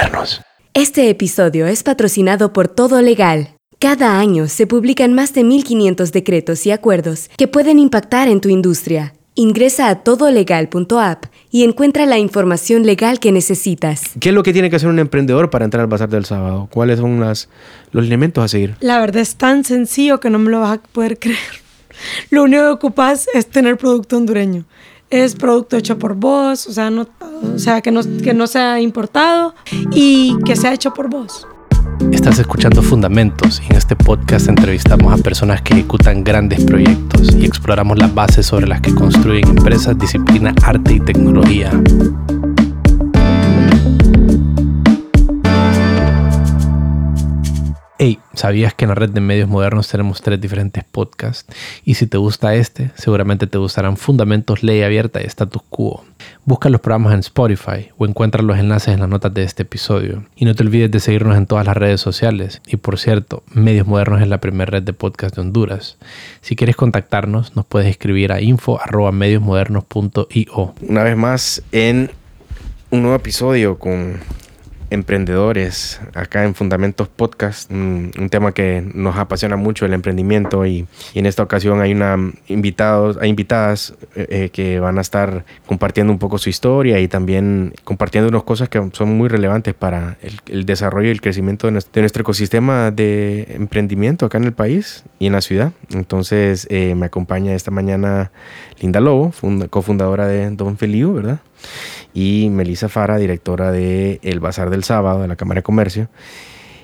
modernos. Este episodio es patrocinado por Todo Legal. Cada año se publican más de 1.500 decretos y acuerdos que pueden impactar en tu industria. Ingresa a todolegal.app y encuentra la información legal que necesitas. ¿Qué es lo que tiene que hacer un emprendedor para entrar al bazar del sábado? ¿Cuáles son las, los elementos a seguir? La verdad es tan sencillo que no me lo vas a poder creer. Lo único que ocupas es tener producto hondureño. Es producto hecho por vos, o sea, no, o sea que, no, que no sea importado y que sea hecho por vos. Estás escuchando Fundamentos y en este podcast entrevistamos a personas que ejecutan grandes proyectos y exploramos las bases sobre las que construyen empresas, disciplina, arte y tecnología. ¿Sabías que en la red de medios modernos tenemos tres diferentes podcasts? Y si te gusta este, seguramente te gustarán Fundamentos, Ley Abierta y Status Quo. Busca los programas en Spotify o encuentra los enlaces en las notas de este episodio. Y no te olvides de seguirnos en todas las redes sociales. Y por cierto, Medios Modernos es la primera red de podcast de Honduras. Si quieres contactarnos, nos puedes escribir a info.mediosmodernos.io. Una vez más en un nuevo episodio con emprendedores acá en Fundamentos Podcast, un, tema que nos apasiona mucho el emprendimiento y, en esta ocasión hay una invitados, hay invitadas eh, eh, que van a estar compartiendo un poco su historia y también compartiendo unas cosas que son muy relevantes para el, desarrollo y el crecimiento de nuestro, ecosistema de emprendimiento acá en el país y en la ciudad. Entonces eh, me acompaña esta mañana Linda Lobo, cofundadora de Don Feliu, ¿verdad? Y Melissa Fara, directora de El Bazar del Sábado de la Cámara de Comercio.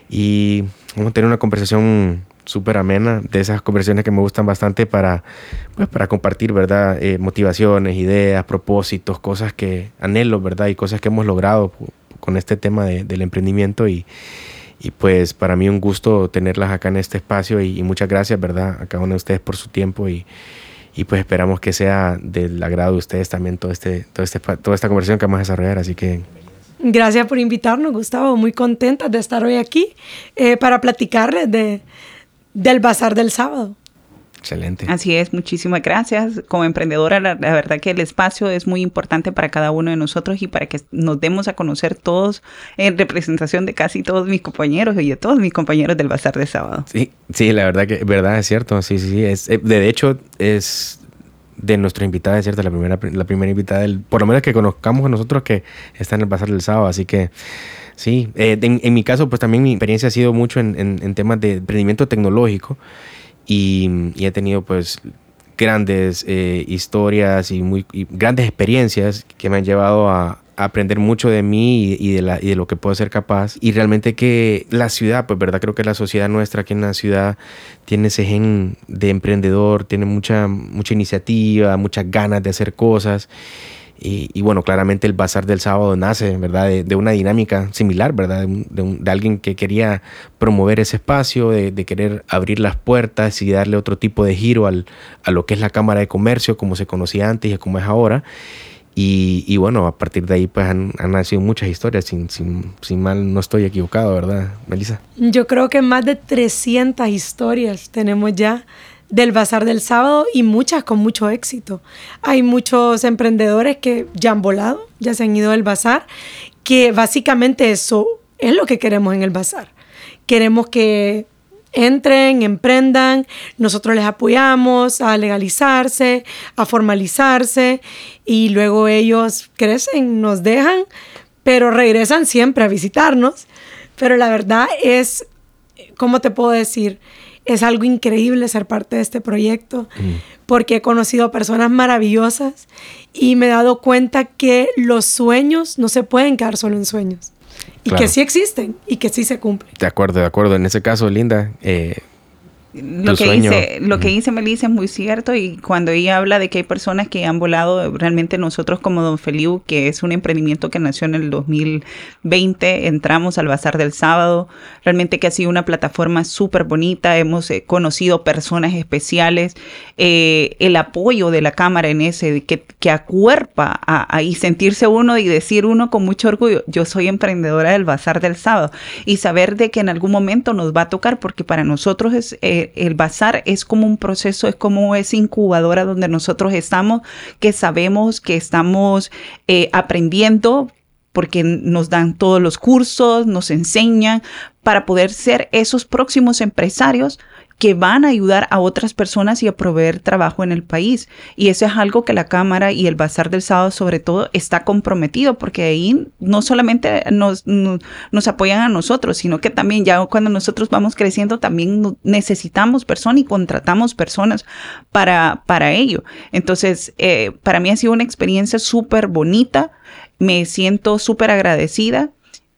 Y vamos a tener una conversación súper amena, de esas conversaciones que me gustan bastante para, pues, para compartir, ¿verdad? Eh, motivaciones, ideas, propósitos, cosas que anhelo, ¿verdad? Y cosas que hemos logrado con este tema del emprendimiento y, y, pues para mí un gusto tenerlas acá en este espacio y, y muchas gracias, ¿verdad? A cada uno de ustedes por su tiempo y, y pues esperamos que sea del agrado de ustedes también todo este, todo este, toda esta conversación que vamos a desarrollar. Así que... Gracias por invitarnos, Gustavo. Muy contenta de estar hoy aquí eh, para platicarles de, del bazar del sábado. Excelente. Así es, muchísimas gracias. Como emprendedora, la, verdad que el espacio es muy importante para cada uno de nosotros y para que nos demos a conocer todos en representación de casi todos mis compañeros y de todos mis compañeros del Bazar de Sábado. Sí, sí, la verdad que verdad es cierto. Sí, sí, sí. Es, eh, de hecho, es de nuestra invitada, es cierto, la primera, la primera invitada, del, por lo menos que conozcamos a nosotros que está en el Bazar del Sábado. Así que sí, eh, en, mi caso, pues también mi experiencia ha sido mucho en, en temas de emprendimiento tecnológico y, he tenido pues grandes eh, historias y, muy, grandes experiencias que me han llevado a, aprender mucho de mí y, de la, y de lo que puedo ser capaz. Y realmente que la ciudad, pues verdad, creo que la sociedad nuestra aquí en la ciudad tiene ese gen de emprendedor, tiene mucha, mucha iniciativa, muchas ganas de hacer cosas. Y, bueno, claramente el Bazar del Sábado nace, ¿verdad? De, una dinámica similar, ¿verdad? De, alguien que quería promover ese espacio, de, querer abrir las puertas y darle otro tipo de giro al, a lo que es la Cámara de Comercio, como se conocía antes y como es ahora. Y, bueno, a partir de ahí pues han, nacido muchas historias, sin, sin, sin, mal no estoy equivocado, ¿verdad, Melissa? Yo creo que más de 300 historias tenemos ya del Bazar del Sábado y muchas con mucho éxito. Hay muchos emprendedores que ya han volado, ya se han ido del Bazar, que básicamente eso es lo que queremos en el Bazar. Queremos que entren, emprendan, nosotros les apoyamos a legalizarse, a formalizarse y luego ellos crecen, nos dejan, pero regresan siempre a visitarnos. Pero la verdad es, ¿cómo te puedo decir? Es algo increíble ser parte de este proyecto mm. porque he conocido personas maravillosas y me he dado cuenta que los sueños no se pueden quedar solo en sueños y que sí existen y que sí se cumplen. De acuerdo, de acuerdo. En ese caso, Linda, eh, lo que, dice, lo que dice Melissa es muy cierto y cuando ella habla de que hay personas que han volado, realmente nosotros como Don Feliu, que es un emprendimiento que nació en el 2020, entramos al Bazar del Sábado, realmente que ha sido una plataforma súper bonita, hemos eh, conocido personas especiales, eh, el apoyo de la Cámara en ese, que, que acuerpa a, y sentirse uno y decir uno con mucho orgullo, yo soy emprendedora del Bazar del Sábado. Y saber de que en algún momento nos va a tocar porque para nosotros es... Eh, el bazar es como un proceso, es como esa incubadora donde nosotros estamos, que sabemos que estamos eh, aprendiendo, porque nos dan todos los cursos, nos enseñan para poder ser esos próximos empresarios que van a ayudar a otras personas y a proveer trabajo en el país. Y eso es algo que la Cámara y el Bazar del Sábado sobre todo está comprometido, porque ahí no solamente nos, nos, apoyan a nosotros, sino que también ya cuando nosotros vamos creciendo también necesitamos personas y contratamos personas para, para ello. Entonces, eh, para mí ha sido una experiencia súper bonita, me siento súper agradecida.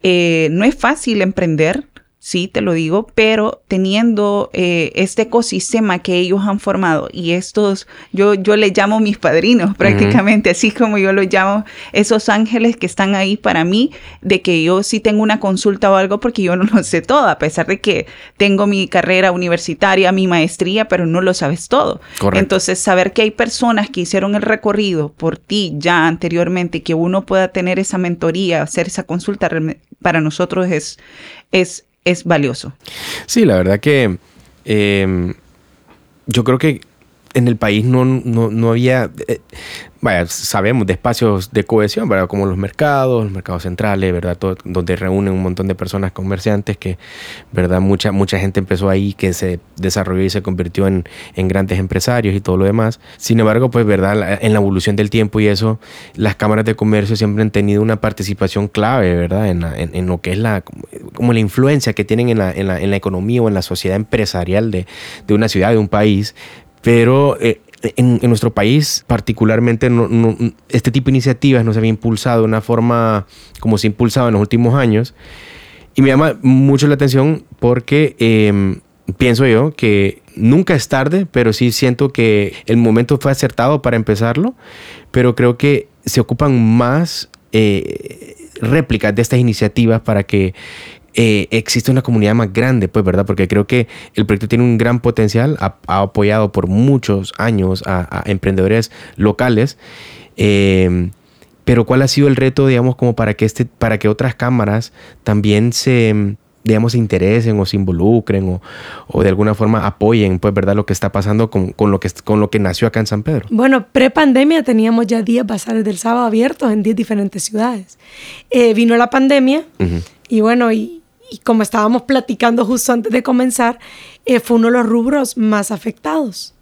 Eh, no es fácil emprender, sí, te lo digo, pero teniendo eh, este ecosistema que ellos han formado y estos, yo, yo les llamo mis padrinos prácticamente, así como yo los llamo, esos ángeles que están ahí para mí, de que yo sí tengo una consulta o algo porque yo no lo sé todo, a pesar de que tengo mi carrera universitaria, mi maestría, pero no lo sabes todo. Entonces, saber que hay personas que hicieron el recorrido por ti ya anteriormente, que uno pueda tener esa mentoría, hacer esa consulta, para nosotros es, es, es valioso. Sí, la verdad que em, yo creo que en el país no, no, había, eh, vaya, sabemos de espacios de cohesión, ¿verdad? Como los mercados, los mercados centrales, ¿verdad? donde reúnen un montón de personas comerciantes que, ¿verdad? Mucha, mucha gente empezó ahí que se desarrolló y se convirtió en, en grandes empresarios y todo lo demás. Sin embargo, pues, ¿verdad? En la evolución del tiempo y eso, las cámaras de comercio siempre han tenido una participación clave, ¿verdad? En, en, lo que es la, como la influencia que tienen en la, en la, en la economía o en la sociedad empresarial de, de una ciudad, de un país, pero eh, en, nuestro país particularmente este tipo de iniciativas no se había impulsado de una forma como se ha impulsado en los últimos años. Y me llama mucho la atención porque em, pienso yo que nunca es tarde, pero sí siento que el momento fue acertado para empezarlo, pero creo que se ocupan más eh, réplicas de estas iniciativas para que eh, existe una comunidad más grande, pues, ¿verdad? Porque creo que el proyecto tiene un gran potencial, ha, apoyado por muchos años a, emprendedores locales. Em, pero ¿cuál ha sido el reto, digamos, como para que, este, para que otras cámaras también se, digamos, se interesen o se involucren o, de alguna forma apoyen, pues, ¿verdad? Lo que está pasando con, lo, que, con lo que nació acá en San Pedro. Bueno, pre-pandemia teníamos ya 10 bazares del sábado abiertos en 10 diferentes ciudades. Eh, vino la pandemia y bueno, y, y como estábamos platicando justo antes de comenzar, eh, fue uno de los rubros más afectados.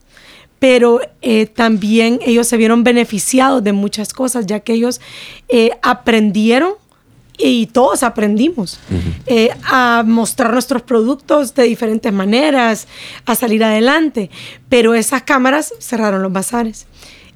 Pero eh, también ellos se vieron beneficiados de muchas cosas, ya que ellos eh, aprendieron y todos aprendimos a mostrar nuestros productos de diferentes maneras, a salir adelante. Pero esas cámaras cerraron los bazares.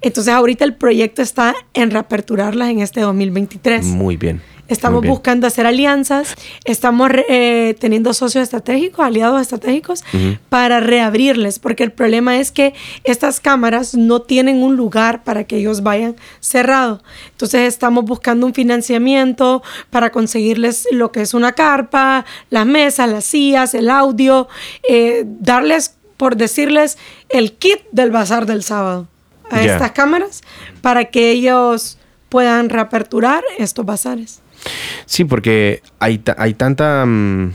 Entonces ahorita el proyecto está en reaperturarlas en este 2023. Muy bien. Estamos buscando hacer alianzas, estamos eh, teniendo socios estratégicos, aliados estratégicos, para reabrirles, porque el problema es que estas cámaras no tienen un lugar para que ellos vayan cerrado. Entonces estamos buscando un financiamiento para conseguirles lo que es una carpa, las mesas, las sillas, el audio, eh, darles, por decirles, el kit del bazar del sábado a estas cámaras para que ellos puedan reaperturar estos bazares. Sí, porque hay, hay tanta, mm,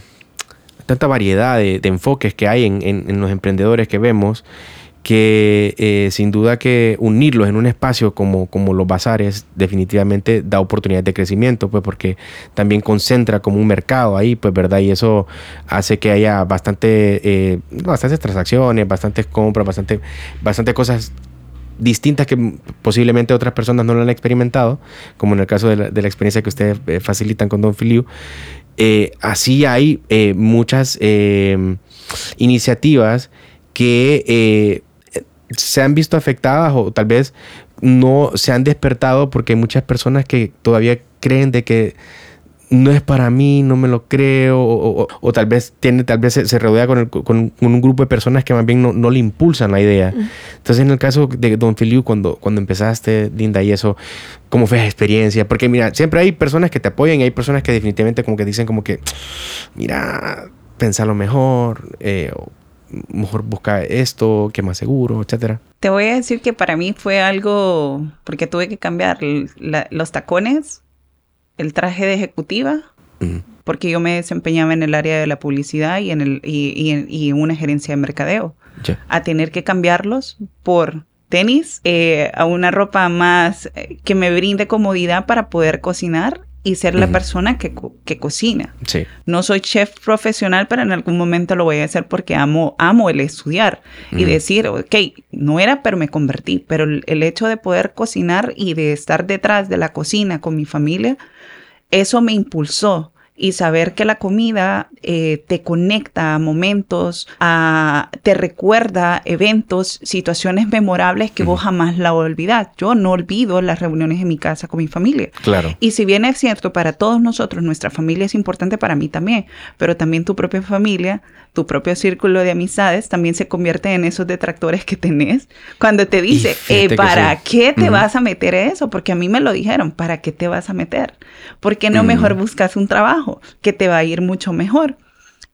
tanta variedad de, enfoques que hay en, los emprendedores que vemos que eh, sin duda que unirlos en un espacio como, como los bazares definitivamente da oportunidades de crecimiento, pues porque también concentra como un mercado ahí, pues verdad, y eso hace que haya bastante, eh, bastantes transacciones, bastantes compras, bastante, bastante cosas distintas que posiblemente otras personas no lo han experimentado, como en el caso de la, experiencia que ustedes eh, facilitan con Don Filiu. Eh, así hay eh, muchas iniciativas que se han visto afectadas o tal vez no se han despertado porque hay muchas personas que todavía creen de que no es para mí, no me lo creo, o, tal vez tiene, tal vez se, rodea con, con, un grupo de personas que más bien no, no le impulsan la idea. Entonces, en el caso de Don Filiu, cuando, cuando empezaste, Linda, y eso, ¿cómo fue la experiencia? Porque mira, siempre hay personas que te apoyan y hay personas que definitivamente como que dicen como que, mira, pensalo mejor, eh, mejor busca esto, que más seguro, etcétera. Te voy a decir que para mí fue algo, porque tuve que cambiar los tacones el traje de ejecutiva, porque yo me desempeñaba en el área de la publicidad y en, el, y, en, una gerencia de mercadeo. A tener que cambiarlos por tenis, eh, a una ropa más eh, que me brinde comodidad para poder cocinar y ser la persona que, que cocina. Sí. No soy chef profesional, pero en algún momento lo voy a hacer porque amo, amo el estudiar y decir, ok, no era, pero me convertí. Pero el, hecho de poder cocinar y de estar detrás de la cocina con mi familia, eso me impulsó y saber que la comida eh, te conecta a momentos, a, te recuerda eventos, situaciones memorables que vos jamás la olvidás. Yo no olvido las reuniones en mi casa con mi familia. Claro. Y si bien es cierto, para todos nosotros, nuestra familia es importante para mí también, pero también tu propia familia, tu propio círculo de amistades también se convierte en esos detractores que tenés cuando te dice, eh, ¿para qué te vas a meter eso? Porque a mí me lo dijeron, ¿para qué te vas a meter? ¿Por qué no mejor buscas un trabajo? Que te va a ir mucho mejor.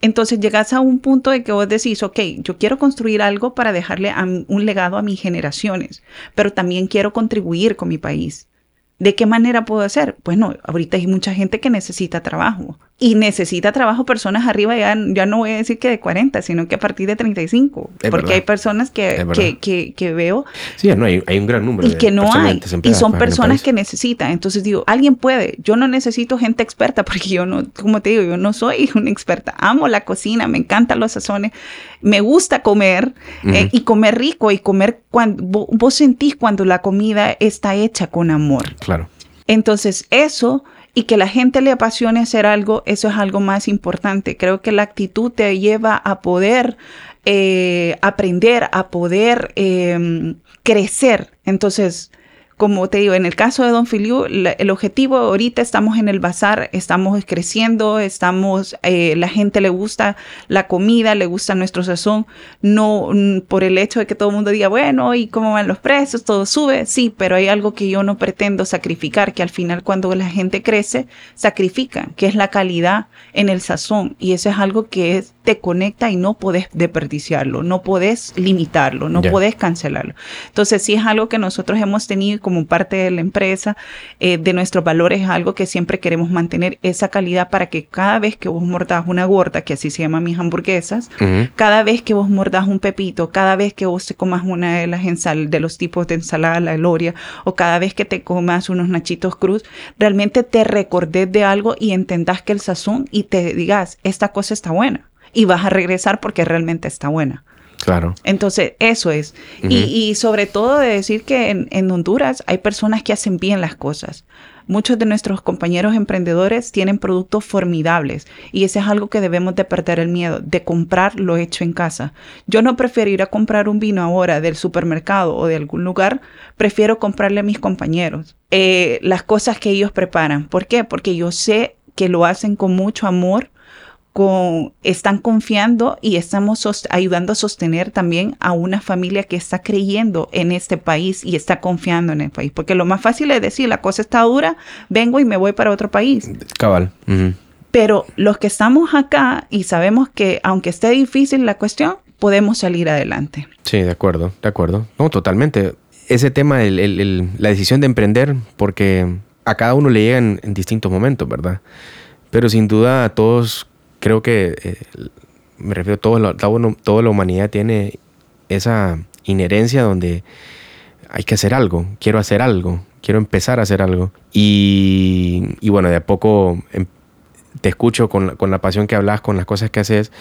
Entonces llegas a un punto de que vos decís, ok, yo quiero construir algo para dejarle un legado a mis generaciones, pero también quiero contribuir con mi país. ¿De qué manera puedo hacer? Pues no, ahorita hay mucha gente que necesita trabajo y necesita trabajo personas arriba, ya, ya no voy a decir que de 40, sino que a partir de 35, porque hay personas que, que, que, veo. Sí, no, hay, hay un gran número. Y que no hay, y son personas que necesitan. Entonces digo, alguien puede, yo no necesito gente experta, porque yo no, como te digo, yo no soy una experta, amo la cocina, me encantan los sazones, me gusta comer eh, y comer rico y comer cuando vos sentís cuando la comida está hecha con amor. Claro. Entonces eso y que la gente le apasione hacer algo, eso es algo más importante. Creo que la actitud te lleva a poder eh, aprender, a poder em, crecer. Entonces, como te digo, en el caso de Don Filiu, el objetivo ahorita estamos en el bazar, estamos creciendo, estamos, eh, la gente le gusta la comida, le gusta nuestro sazón, no por el hecho de que todo el mundo diga, bueno, ¿y cómo van los precios? Todo sube, sí, pero hay algo que yo no pretendo sacrificar, que al final cuando la gente crece, sacrifica, que es la calidad en el sazón, y eso es algo que te conecta y no podés desperdiciarlo, no podés limitarlo, no podés cancelarlo. Entonces, sí es algo que nosotros hemos tenido como parte de la empresa, eh, de nuestros valores, es algo que siempre queremos mantener esa calidad para que cada vez que vos mordás una gorda, que así se llama mis hamburguesas, cada vez que vos mordás un pepito, cada vez que vos te comas una de las ensal de los tipos de ensalada, la gloria, o cada vez que te comas unos nachitos cruz, realmente te recordes de algo y entendás que el sazón y te digas, esta cosa está buena y vas a regresar porque realmente está buena. Claro. Entonces, eso es. y, sobre todo de decir que en, Honduras hay personas que hacen bien las cosas. Muchos de nuestros compañeros emprendedores tienen productos formidables y ese es algo que debemos de perder el miedo, de comprar lo hecho en casa. Yo no prefiero ir a comprar un vino ahora del supermercado o de algún lugar, prefiero comprarle a mis compañeros eh, las cosas que ellos preparan. ¿Por qué? Porque yo sé que lo hacen con mucho amor, con, están confiando y estamos ayudando a sostener también a una familia que está creyendo en este país y está confiando en el país. Porque lo más fácil es decir, la cosa está dura, vengo y me voy para otro país. Cabal. Pero los que estamos acá y sabemos que aunque esté difícil la cuestión, podemos salir adelante. Sí, de acuerdo, de acuerdo. No, totalmente. Ese tema, el, la decisión de emprender, porque a cada uno le llega en, en distintos momentos, ¿verdad? Pero sin duda a todos creo que, eh, me refiero, todo, la, toda la humanidad tiene esa inherencia donde hay que hacer algo, quiero hacer algo, quiero empezar a hacer algo. Y, y bueno, de a poco em, te escucho con, con, la pasión que hablas, con las cosas que haces.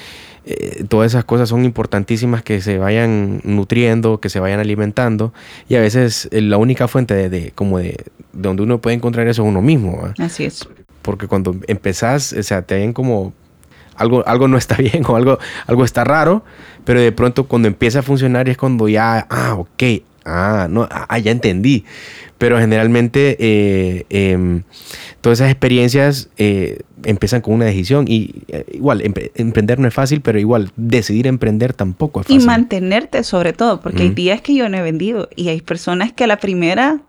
Eh, todas esas cosas son importantísimas que se vayan nutriendo, que se vayan alimentando. Y a veces eh, la única fuente de, de como de, de, donde uno puede encontrar eso es uno mismo. Así es. Porque cuando empezás, o sea, te ven como algo, algo no está bien o algo, algo está raro, pero de pronto cuando empieza a funcionar es cuando ya, ah, ok, ah, no, ah, ya entendí. Pero generalmente eh, em, todas esas experiencias eh, empiezan con una decisión y eh, igual emprender no es fácil, pero igual decidir emprender tampoco es fácil. Y mantenerte sobre todo, porque hay días que yo no he vendido y hay personas que a la primera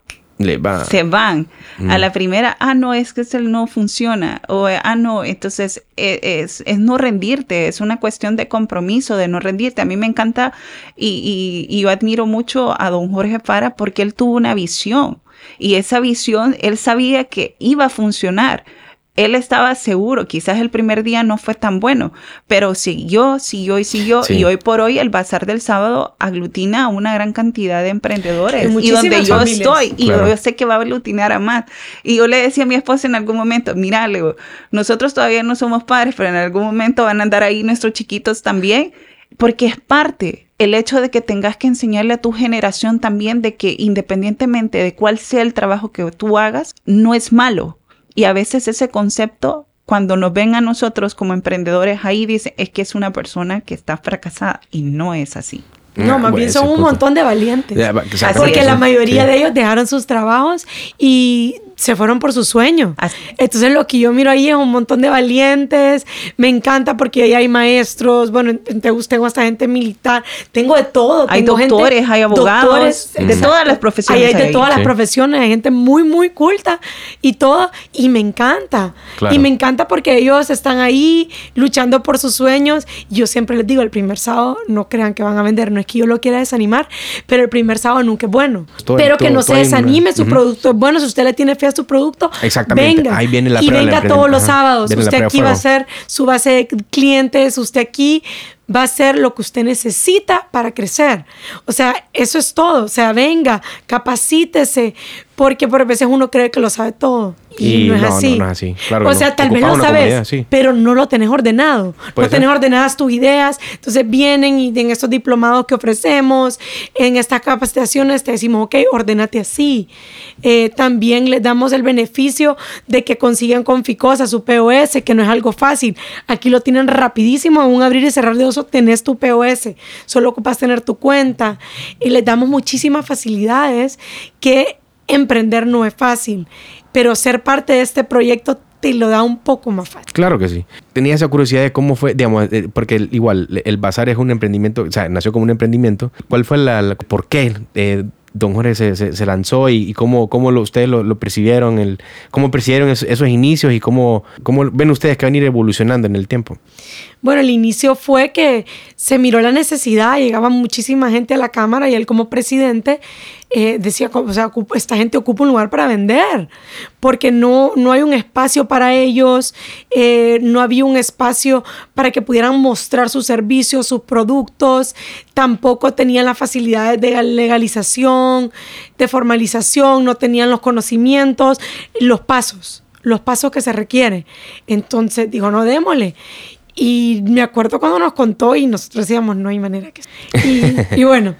se van. A la primera, ah, no, es que no funciona. O, ah, no, entonces e, es, es, no rendirte, es una cuestión de compromiso, de no rendirte. A mí me encanta y, y, yo admiro mucho a don Jorge Fara porque él tuvo una visión. Y esa visión, él sabía que iba a funcionar él estaba seguro, quizás el primer día no fue tan bueno, pero siguió, siguió y siguió. Y hoy por hoy el Bazar del Sábado aglutina a una gran cantidad de emprendedores. Y donde yo estoy, y yo sé que va a aglutinar a más. Y yo le decía a mi esposa en algún momento, mira, Leo, nosotros todavía no somos padres, pero en algún momento van a andar ahí nuestros chiquitos también, porque es parte el hecho de que tengas que enseñarle a tu generación también de que independientemente de cuál sea el trabajo que tú hagas, no es malo. Y a veces ese concepto, cuando nos ven a nosotros como emprendedores ahí, dice, es que es una persona que está fracasada y no es así. No, más bien son un montón de valientes. porque la mayoría de ellos dejaron sus trabajos y se fueron por su sueño. Entonces lo que yo miro ahí es un montón de valientes. Me encanta porque ahí hay maestros, bueno, tengo hasta gente militar, tengo de todo. Hay doctores, hay abogados, de todas las profesiones. Hay, de todas las profesiones, hay gente muy, muy culta y todo. Y me encanta. Y me encanta porque ellos están ahí luchando por sus sueños. Yo siempre les digo, el primer sábado no crean que van a vender, no es que yo lo quiera desanimar, pero el primer sábado nunca es bueno. pero que no se desanime, su producto es bueno, si usted le tiene fe su producto, Exactamente. venga. Ahí viene la y venga todos los sábados. usted aquí va a ser su base de clientes, usted aquí va a ser lo que usted necesita para crecer. O sea, eso es todo. O sea, venga, capacítese, porque por veces uno cree que lo sabe todo. Y, no, es así. No, es así. o sea, tal vez lo sabes, pero no lo tenés ordenado. No tenés ordenadas tus ideas. Entonces vienen y en estos diplomados que ofrecemos, en estas capacitaciones, te decimos, ok, ordénate así. Eh, también les damos el beneficio de que consigan con Ficosa su POS, que no es algo fácil. Aquí lo tienen rapidísimo, en un abrir y cerrar de oso tenés tu POS. Solo ocupas tener tu cuenta. Y les damos muchísimas facilidades que emprender no es fácil, pero ser parte de este proyecto te lo da un poco más fácil. Claro que sí. Tenía esa curiosidad de cómo fue, digamos, porque igual el bazar es un emprendimiento, o sea, nació como un emprendimiento. ¿Cuál fue la, por qué eh, don Jorge se, lanzó y, cómo, cómo ustedes lo, percibieron, el, cómo percibieron esos, inicios y cómo, cómo ven ustedes que van a ir evolucionando en el tiempo? Bueno, el inicio fue que se miró la necesidad, llegaba muchísima gente a la Cámara y él como presidente eh, decía, o sea, esta gente ocupa un lugar para vender, porque no, no hay un espacio para ellos, eh, no había un espacio para que pudieran mostrar sus servicios, sus productos, tampoco tenían las facilidades de legalización, de formalización, no tenían los conocimientos, los pasos los pasos que se requieren. Entonces dijo, no, démosle. Y me acuerdo cuando nos contó y nosotros decíamos, no hay manera que... Y, bueno,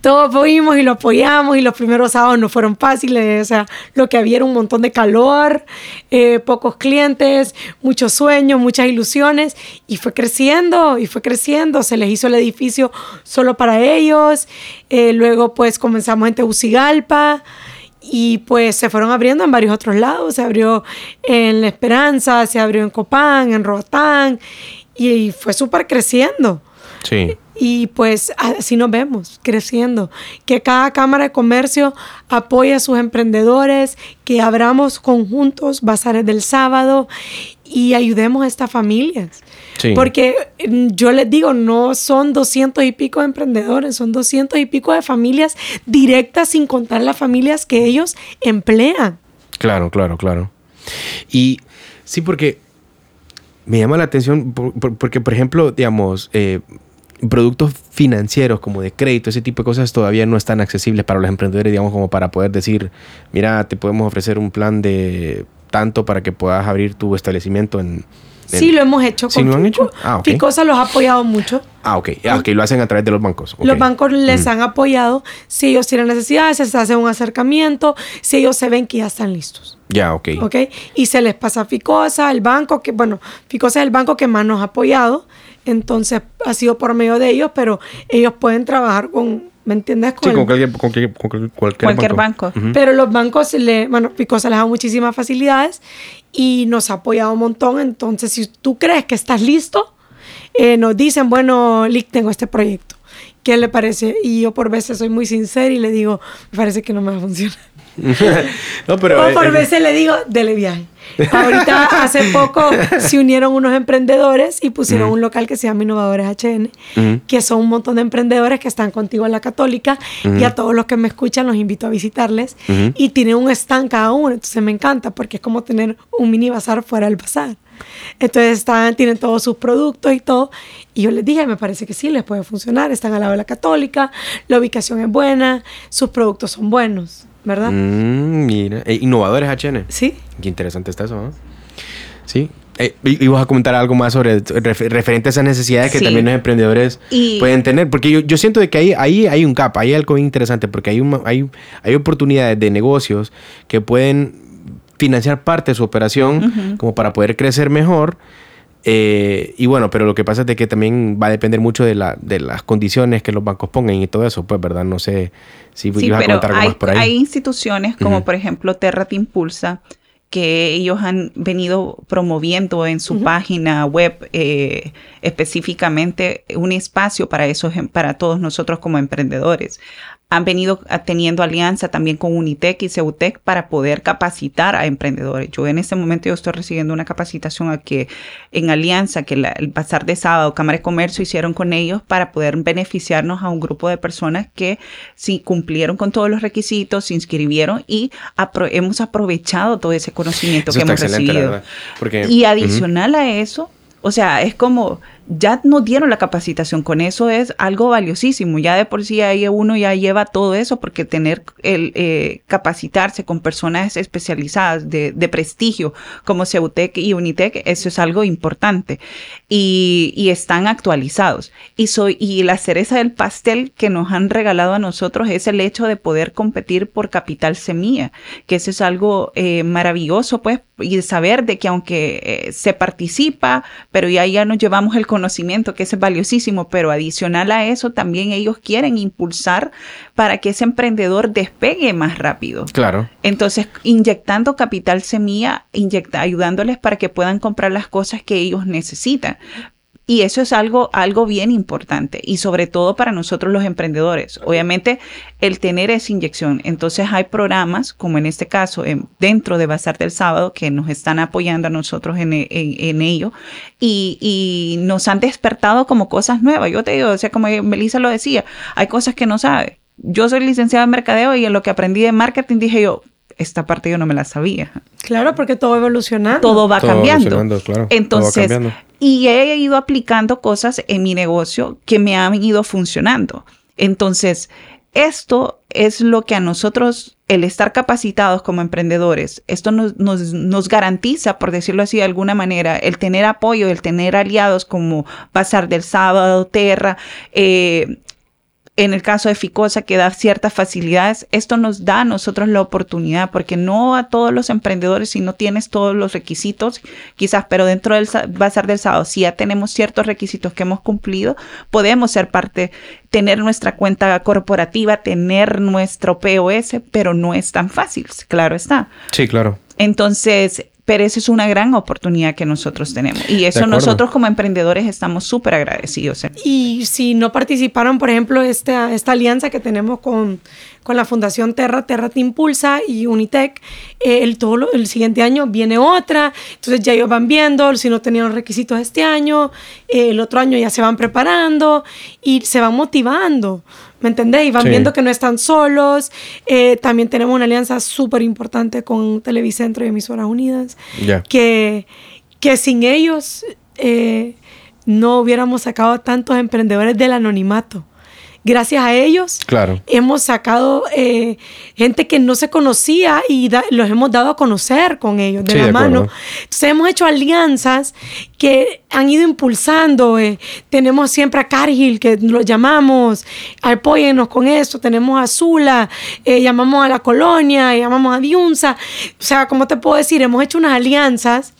todos fuimos y lo apoyamos y los primeros sábados no fueron fáciles, o sea, lo que había era un montón de calor, eh, pocos clientes, muchos sueños, muchas ilusiones y fue creciendo y fue creciendo, se les hizo el edificio solo para ellos, eh, luego pues comenzamos en Tegucigalpa y pues se fueron abriendo en varios otros lados. Se abrió en La Esperanza, se abrió en Copán, en Rotán y fue súper creciendo. Sí. Y pues así nos vemos, creciendo. Que cada Cámara de Comercio apoye a sus emprendedores, que abramos conjuntos, bazares del sábado y ayudemos a estas familias. Porque mm, yo les digo, no son doscientos y pico de emprendedores, son doscientos y pico de familias directas sin contar las familias que ellos emplean. Claro, claro, claro. Y sí, porque me llama la atención, porque por ejemplo, digamos, eh, productos financieros como de crédito, ese tipo de cosas todavía no están accesibles para los emprendedores, digamos, como para poder decir, mira, te podemos ofrecer un plan de tanto para que puedas abrir tu establecimiento en Sí, lo hemos hecho. ¿Sí lo han hecho? Ah, Ficosa los ha apoyado mucho. Ah, ok. Ah, ok, lo hacen a través de los bancos. Los bancos les han apoyado. Si ellos tienen necesidades, se hace un acercamiento. Si ellos se ven que ya están listos. Ya, ok. Ok. Y se les pasa a Ficosa, el banco que, bueno, Ficosa es el banco que más nos ha apoyado. Entonces ha sido por medio de ellos, pero ellos pueden trabajar con ¿Me entiendes? Con sí, con, cualquier, con, cualquier, cualquier, banco. Pero los bancos, le, bueno, Ficosa les da muchísimas facilidades y nos ha apoyado un montón. Entonces, si tú crees que estás listo, eh, nos dicen, bueno, Lick, tengo este proyecto. ¿Qué le parece? Y yo por veces soy muy sincera y le digo, me parece que no me va a funcionar. no, pero, o por veces le digo, dele viaje. Ahorita hace poco se unieron unos emprendedores y pusieron un local que se llama Innovadores HN, que son un montón de emprendedores que están contigo en la Católica y a todos los que me escuchan los invito a visitarles y tienen un stand cada uno, entonces me encanta porque es como tener un mini bazar fuera del bazar. Entonces están, tienen todos sus productos y todo. Y yo les dije, me parece que sí, les puede funcionar. Están al lado de la católica, la ubicación es buena, sus productos son buenos. ¿Verdad? Mm, mira, eh, innovadores HN. Sí. Qué interesante está eso, ¿no? Sí. Eh, y, vas a comentar algo más sobre referente a esas necesidades que también los emprendedores pueden tener. Porque yo, yo, siento de que ahí, ahí hay un cap, hay algo interesante, porque hay, hay, hay oportunidades de negocios que pueden financiar parte de su operación como para poder crecer mejor eh, y bueno, pero lo que pasa es de que también va a depender mucho de, la, de las condiciones que los bancos pongan y todo eso, pues, ¿verdad? No sé si sí, ibas a contar algo más por ahí. Hay instituciones como, por ejemplo, Terra Te Impulsa, que ellos han venido promoviendo en su página web eh, específicamente un espacio para eso, para todos nosotros como emprendedores han venido teniendo alianza también con Unitec y Ceutec para poder capacitar a emprendedores. Yo en este momento yo estoy recibiendo una capacitación a que en alianza que el pasar de sábado Cámara de Comercio hicieron con ellos para poder beneficiarnos a un grupo de personas que sí cumplieron con todos los requisitos, se inscribieron y hemos aprovechado todo ese conocimiento que hemos recibido. y adicional a eso, o sea, es como ya nos dieron la capacitación, con eso es algo valiosísimo, ya de por sí ahí uno ya lleva todo eso, porque tener el eh, capacitarse con personas especializadas de, prestigio como Ceutec y Unitec, eso es algo importante y, y, están actualizados. Y, soy, y la cereza del pastel que nos han regalado a nosotros es el hecho de poder competir por capital semilla, que eso es algo eh, maravilloso, pues, y saber de que aunque eh, se participa, pero ya, ya nos llevamos el conocimiento, que es valiosísimo, pero adicional a eso, también ellos quieren impulsar para que ese emprendedor despegue más rápido. Claro. Entonces, inyectando capital semilla, inyecta, ayudándoles para que puedan comprar las cosas que ellos necesitan. Y eso es algo, algo bien importante y sobre todo para nosotros los emprendedores. Obviamente el tener esa inyección. Entonces hay programas como en este caso dentro de Bazar del Sábado que nos están apoyando a nosotros en, ello y, y, nos han despertado como cosas nuevas. Yo te digo, o sea, como Melissa lo decía, hay cosas que no sabe. Yo soy licenciada en mercadeo y en lo que aprendí de marketing dije yo, esta parte yo no me la sabía. Claro, porque todo evolucionando. Todo va cambiando. Claro, Entonces, y he ido aplicando cosas en mi negocio que me han ido funcionando. Entonces, esto es lo que a nosotros, el estar capacitados como emprendedores, esto nos, nos, nos, garantiza, por decirlo así de alguna manera, el tener apoyo, el tener aliados como Pasar del Sábado, Terra, eh, en el caso de Ficosa, que da ciertas facilidades, esto nos da a nosotros la oportunidad, porque no a todos los emprendedores, si no tienes todos los requisitos, quizás, pero dentro del bazar del sábado, si ya tenemos ciertos requisitos que hemos cumplido, podemos ser parte, tener nuestra cuenta corporativa, tener nuestro POS, pero no es tan fácil, claro está. Sí, claro. Entonces, pero esa es una gran oportunidad que nosotros tenemos. Y eso nosotros como emprendedores estamos súper agradecidos. Y si no participaron, por ejemplo, esta, esta alianza que tenemos con, con la Fundación Terra, Terra te Impulsa y Unitec, eh, el, todo el siguiente año viene otra, entonces ya ellos van viendo si no tenían los requisitos este año, eh, el otro año ya se van preparando y se van motivando. ¿Me entendés? Y van viendo que no están solos. Eh, también tenemos una alianza súper importante con Televicentro y Emisoras Unidas. Que, que sin ellos no hubiéramos sacado tantos emprendedores del anonimato gracias a ellos claro. hemos sacado eh, gente que no se conocía y los hemos dado a conocer con ellos de la mano. Entonces hemos hecho alianzas que han ido impulsando. Eh, tenemos siempre a Cargill, que lo llamamos, apóyennos con esto. Tenemos a Zula, eh, llamamos a la colonia, llamamos a Diunza. O sea, como te puedo decir, hemos hecho unas alianzas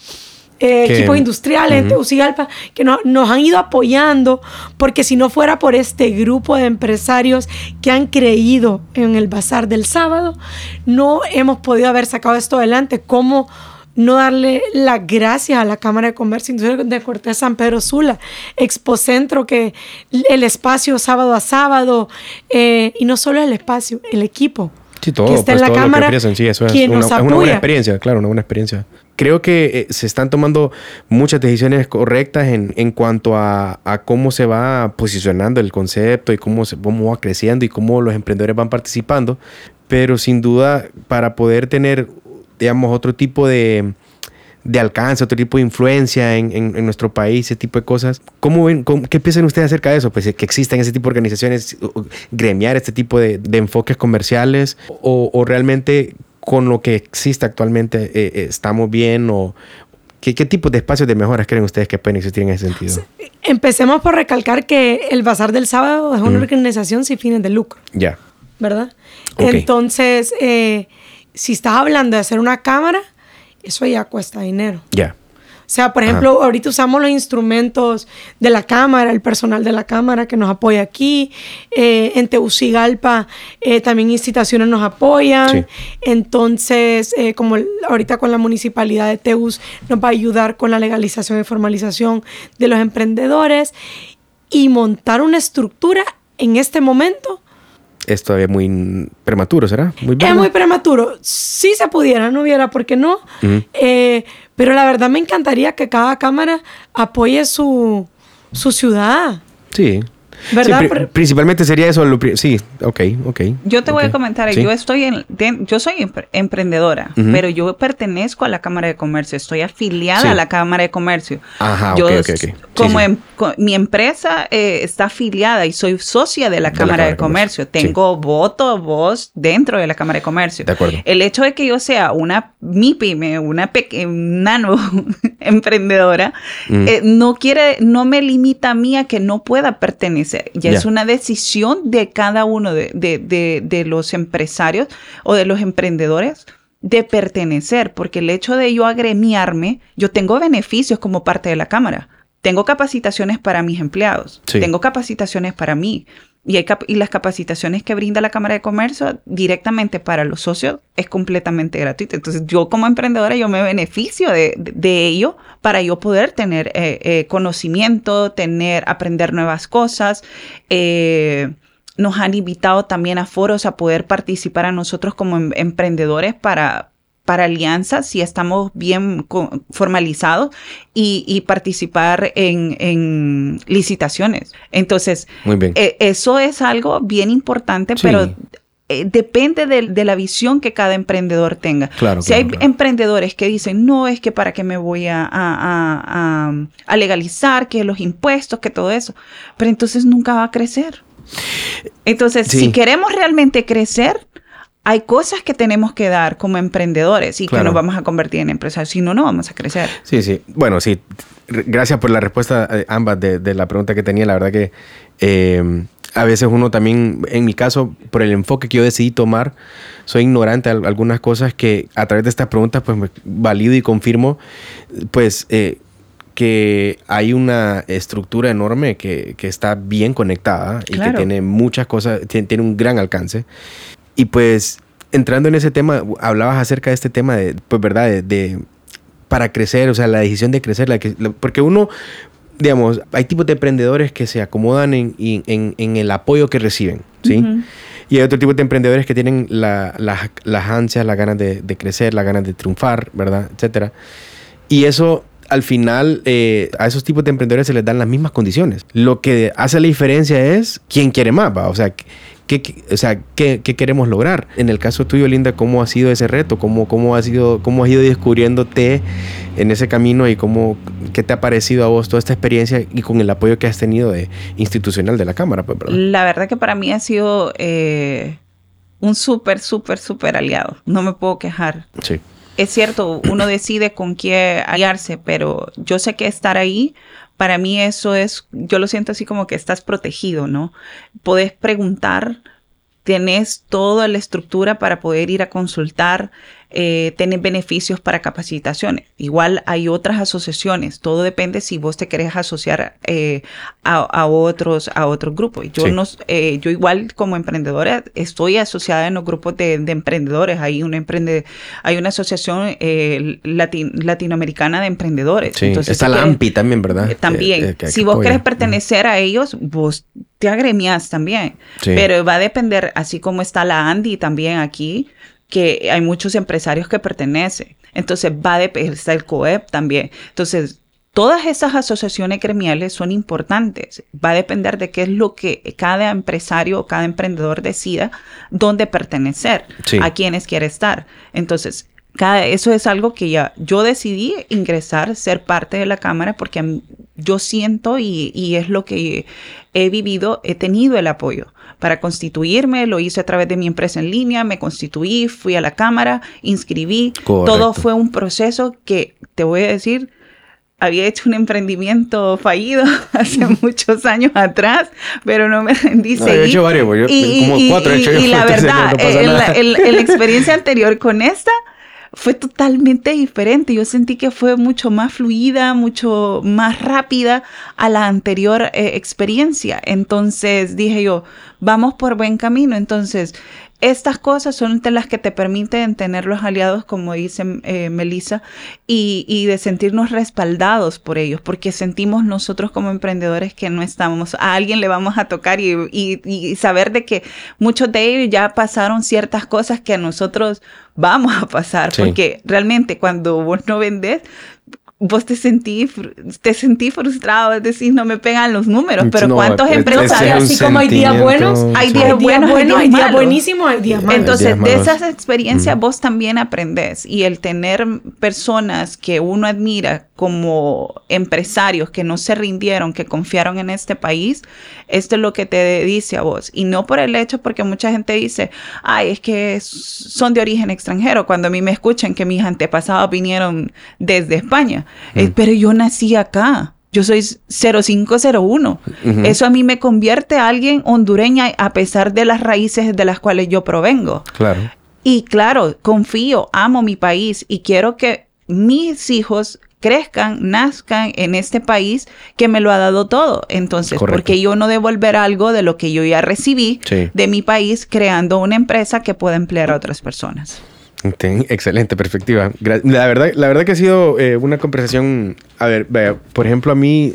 eh, equipos industriales Tegucigalpa, que nos han ido apoyando, porque si no fuera por este grupo de empresarios que han creído en el bazar del sábado, no hemos podido haber sacado esto adelante. ¿Cómo no darle las gracias a la Cámara de Comercio Industrial de Cortés San Pedro Sula, Expocentro, que el espacio sábado a sábado, eh, y no solo el espacio, el equipo. Sí, todo, que está en pues, la cámara, que, sí, eso es una, una, buena experiencia, claro, una buena experiencia creo que eh, se están tomando muchas decisiones correctas en, en cuanto a, a, cómo se va posicionando el concepto y cómo, se, cómo va creciendo y cómo los emprendedores van participando. Pero sin duda, para poder tener, digamos, otro tipo de, de alcance, otro tipo de influencia en, en, nuestro país, ese tipo de cosas. ¿Cómo ven, ¿Qué piensan ustedes acerca de eso? Pues que existan ese tipo de organizaciones, gremiar este tipo de, de enfoques comerciales o, realmente con lo que existe actualmente eh, eh, estamos bien o, ¿Qué, ¿Qué, tipo de espacios de mejoras creen ustedes que pueden existir en ese sentido? Empecemos por recalcar que el Bazar del Sábado es una mm. organización sin fines de lucro. Ya. ¿Verdad? Entonces, eh, si estás hablando de hacer una cámara, eso ya cuesta dinero. Ya. Sea, por ejemplo, ahorita usamos los instrumentos de la cámara, el personal de la cámara que nos apoya aquí. Eh, en Tegucigalpa eh, también instituciones nos apoyan. Entonces, eh, como ahorita con la municipalidad de Teus nos va a ayudar con la legalización y formalización de los emprendedores y montar una estructura en este momento es todavía muy prematuro, ¿será? Muy es muy prematuro. Si se pudiera, no hubiera, ¿por qué no? Eh, pero la verdad me encantaría que cada cámara apoye su, su ciudad. Sí. ¿Verdad? principalmente sería eso. sí, ok, ok. Yo te voy a comentar, yo estoy en, yo soy emprendedora, pero yo pertenezco a la Cámara de Comercio, estoy afiliada a la Cámara de Comercio. Ajá, yo, ok, ok, Como em, mi empresa eh, está afiliada y soy socia de la Cámara de, Comercio. Tengo voto, voz dentro de la Cámara de Comercio. De acuerdo. El hecho de que yo sea una mi pyme, una nano emprendedora, mm. eh, no quiere, no me limita a mí a que no pueda pertenecer ya es una decisión de cada uno de, los empresarios o de los emprendedores de pertenecer, porque el hecho de yo agremiarme, yo tengo beneficios como parte de la Cámara. Tengo capacitaciones para mis empleados, tengo capacitaciones para mí. Y, y, las capacitaciones que brinda la Cámara de Comercio directamente para los socios es completamente gratuito. Entonces yo como emprendedora yo me beneficio de, ello para yo poder tener eh, eh, conocimiento, tener, aprender nuevas cosas. Eh, nos han invitado también a foros a poder participar a nosotros como em, emprendedores para, para alianzas si estamos bien formalizados y, participar en, licitaciones. Entonces, e, eso es algo bien importante, pero eh, depende de, la visión que cada emprendedor tenga. si hay emprendedores que dicen, no, es que para qué me voy a, a, legalizar, que los impuestos, que todo eso, pero entonces nunca va a crecer. Entonces, si queremos realmente crecer, hay cosas que tenemos que dar como emprendedores y que nos vamos a convertir en empresarios. Si no, no vamos a crecer. Sí, sí. Bueno, sí. Gracias por la respuesta, eh, ambas, de, la pregunta que tenía. La verdad que eh, a veces uno también, en mi caso, por el enfoque que yo decidí tomar, soy ignorante de algunas cosas que a través de estas preguntas, pues valido y confirmo, pues... Eh, que hay una estructura enorme que, está bien conectada y que tiene muchas cosas, tiene un gran alcance. Y pues entrando en ese tema, hablabas acerca de este tema de, pues, ¿verdad? De, para crecer, o sea, la decisión de crecer, la que, porque uno, digamos, hay tipos de emprendedores que se acomodan en, en, el apoyo que reciben, ¿sí? Y hay otro tipo de emprendedores que tienen la, las ansias, las ganas de, crecer, las ganas de triunfar, ¿verdad? Etcétera. Y eso al final eh, a esos tipos de emprendedores se les dan las mismas condiciones. Lo que hace la diferencia es quién quiere más, ¿va? O sea, ¿Qué, o sea, ¿qué, queremos lograr? En el caso tuyo, Linda, ¿cómo ha sido ese reto? ¿Cómo, cómo, ha sido, cómo has ido descubriéndote en ese camino y cómo, qué te ha parecido a vos toda esta experiencia y con el apoyo que has tenido de, institucional de la Cámara? Pues, La verdad que para mí ha sido eh, un súper, súper, súper aliado. No me puedo quejar. Sí. Es cierto, uno decide con quién aliarse, pero yo sé que estar ahí para mí eso es, yo lo siento así como que estás protegido, ¿no? Puedes preguntar, tenés toda la estructura para poder ir a consultar, eh, tener beneficios para capacitaciones. Igual hay otras asociaciones, todo depende si vos te querés asociar eh, a, otros a otros grupos. Yo, no, eh, yo igual como emprendedora estoy asociada en los grupos de, emprendedores. Hay una, emprende, hay una asociación latinoamericana de emprendedores. Entonces, Está la AMPI también, ¿verdad? También. si vos querés pertenecer a ellos, vos te agremias también. Pero va a depender, así como está la ANDI también aquí, que hay muchos empresarios que pertenecen. Entonces va a depender, está el COEP también. Entonces, Todas esas asociaciones gremiales son importantes. Va a depender de qué es lo que cada empresario o cada emprendedor decida dónde pertenecer, a quiénes quiere estar. Entonces, cada, eso es algo que ya yo decidí ingresar, ser parte de la Cámara, porque yo siento y, y es lo que he vivido, he tenido el apoyo para constituirme, lo hice a través de mi empresa en línea, me constituí, fui a la Cámara, inscribí. Todo fue un proceso que, te voy a decir, había hecho un emprendimiento fallido hace muchos años atrás, pero no me rendí. No, he hecho varios, yo, y, como cuatro he hecho y, y la verdad, en, la, experiencia anterior con esta fue totalmente diferente. Yo sentí que fue mucho más fluida, mucho más rápida a la anterior eh, experiencia. Entonces dije yo, vamos por buen camino. Entonces, estas cosas son las que te permiten tener los aliados, como dice eh, Melissa, y, de sentirnos respaldados por ellos, porque sentimos nosotros como emprendedores que no estamos, a alguien le vamos a tocar y, saber de que muchos de ellos ya pasaron ciertas cosas que a nosotros vamos a pasar, porque realmente cuando vos no vendes, vos te sentí, te sentí frustrado, es decir, no me pegan los números, pero ¿cuántos empresarios? Así como hay días buenos, hay días buenos, hay días, buenísimos, hay días malos. Entonces, de esas experiencias vos también aprendes y el tener personas que uno admira como empresarios que no se rindieron, que confiaron en este país, esto es lo que te dice a vos. Y no por el hecho, porque mucha gente dice, ay, es que son de origen extranjero, cuando a mí me escuchan que mis antepasados vinieron desde España. Eh, mm. pero yo nací acá. Yo soy 0501. Eso a mí me convierte a alguien hondureña a pesar de las raíces de las cuales yo provengo. Claro. Y claro, confío, amo mi país y quiero que mis hijos crezcan, nazcan en este país que me lo ha dado todo. Entonces, porque yo no devolver algo de lo que yo ya recibí de mi país creando una empresa que pueda emplear a otras personas? Excelente perspectiva. La verdad, la verdad que ha sido eh, una conversación, a ver, por ejemplo, a mí,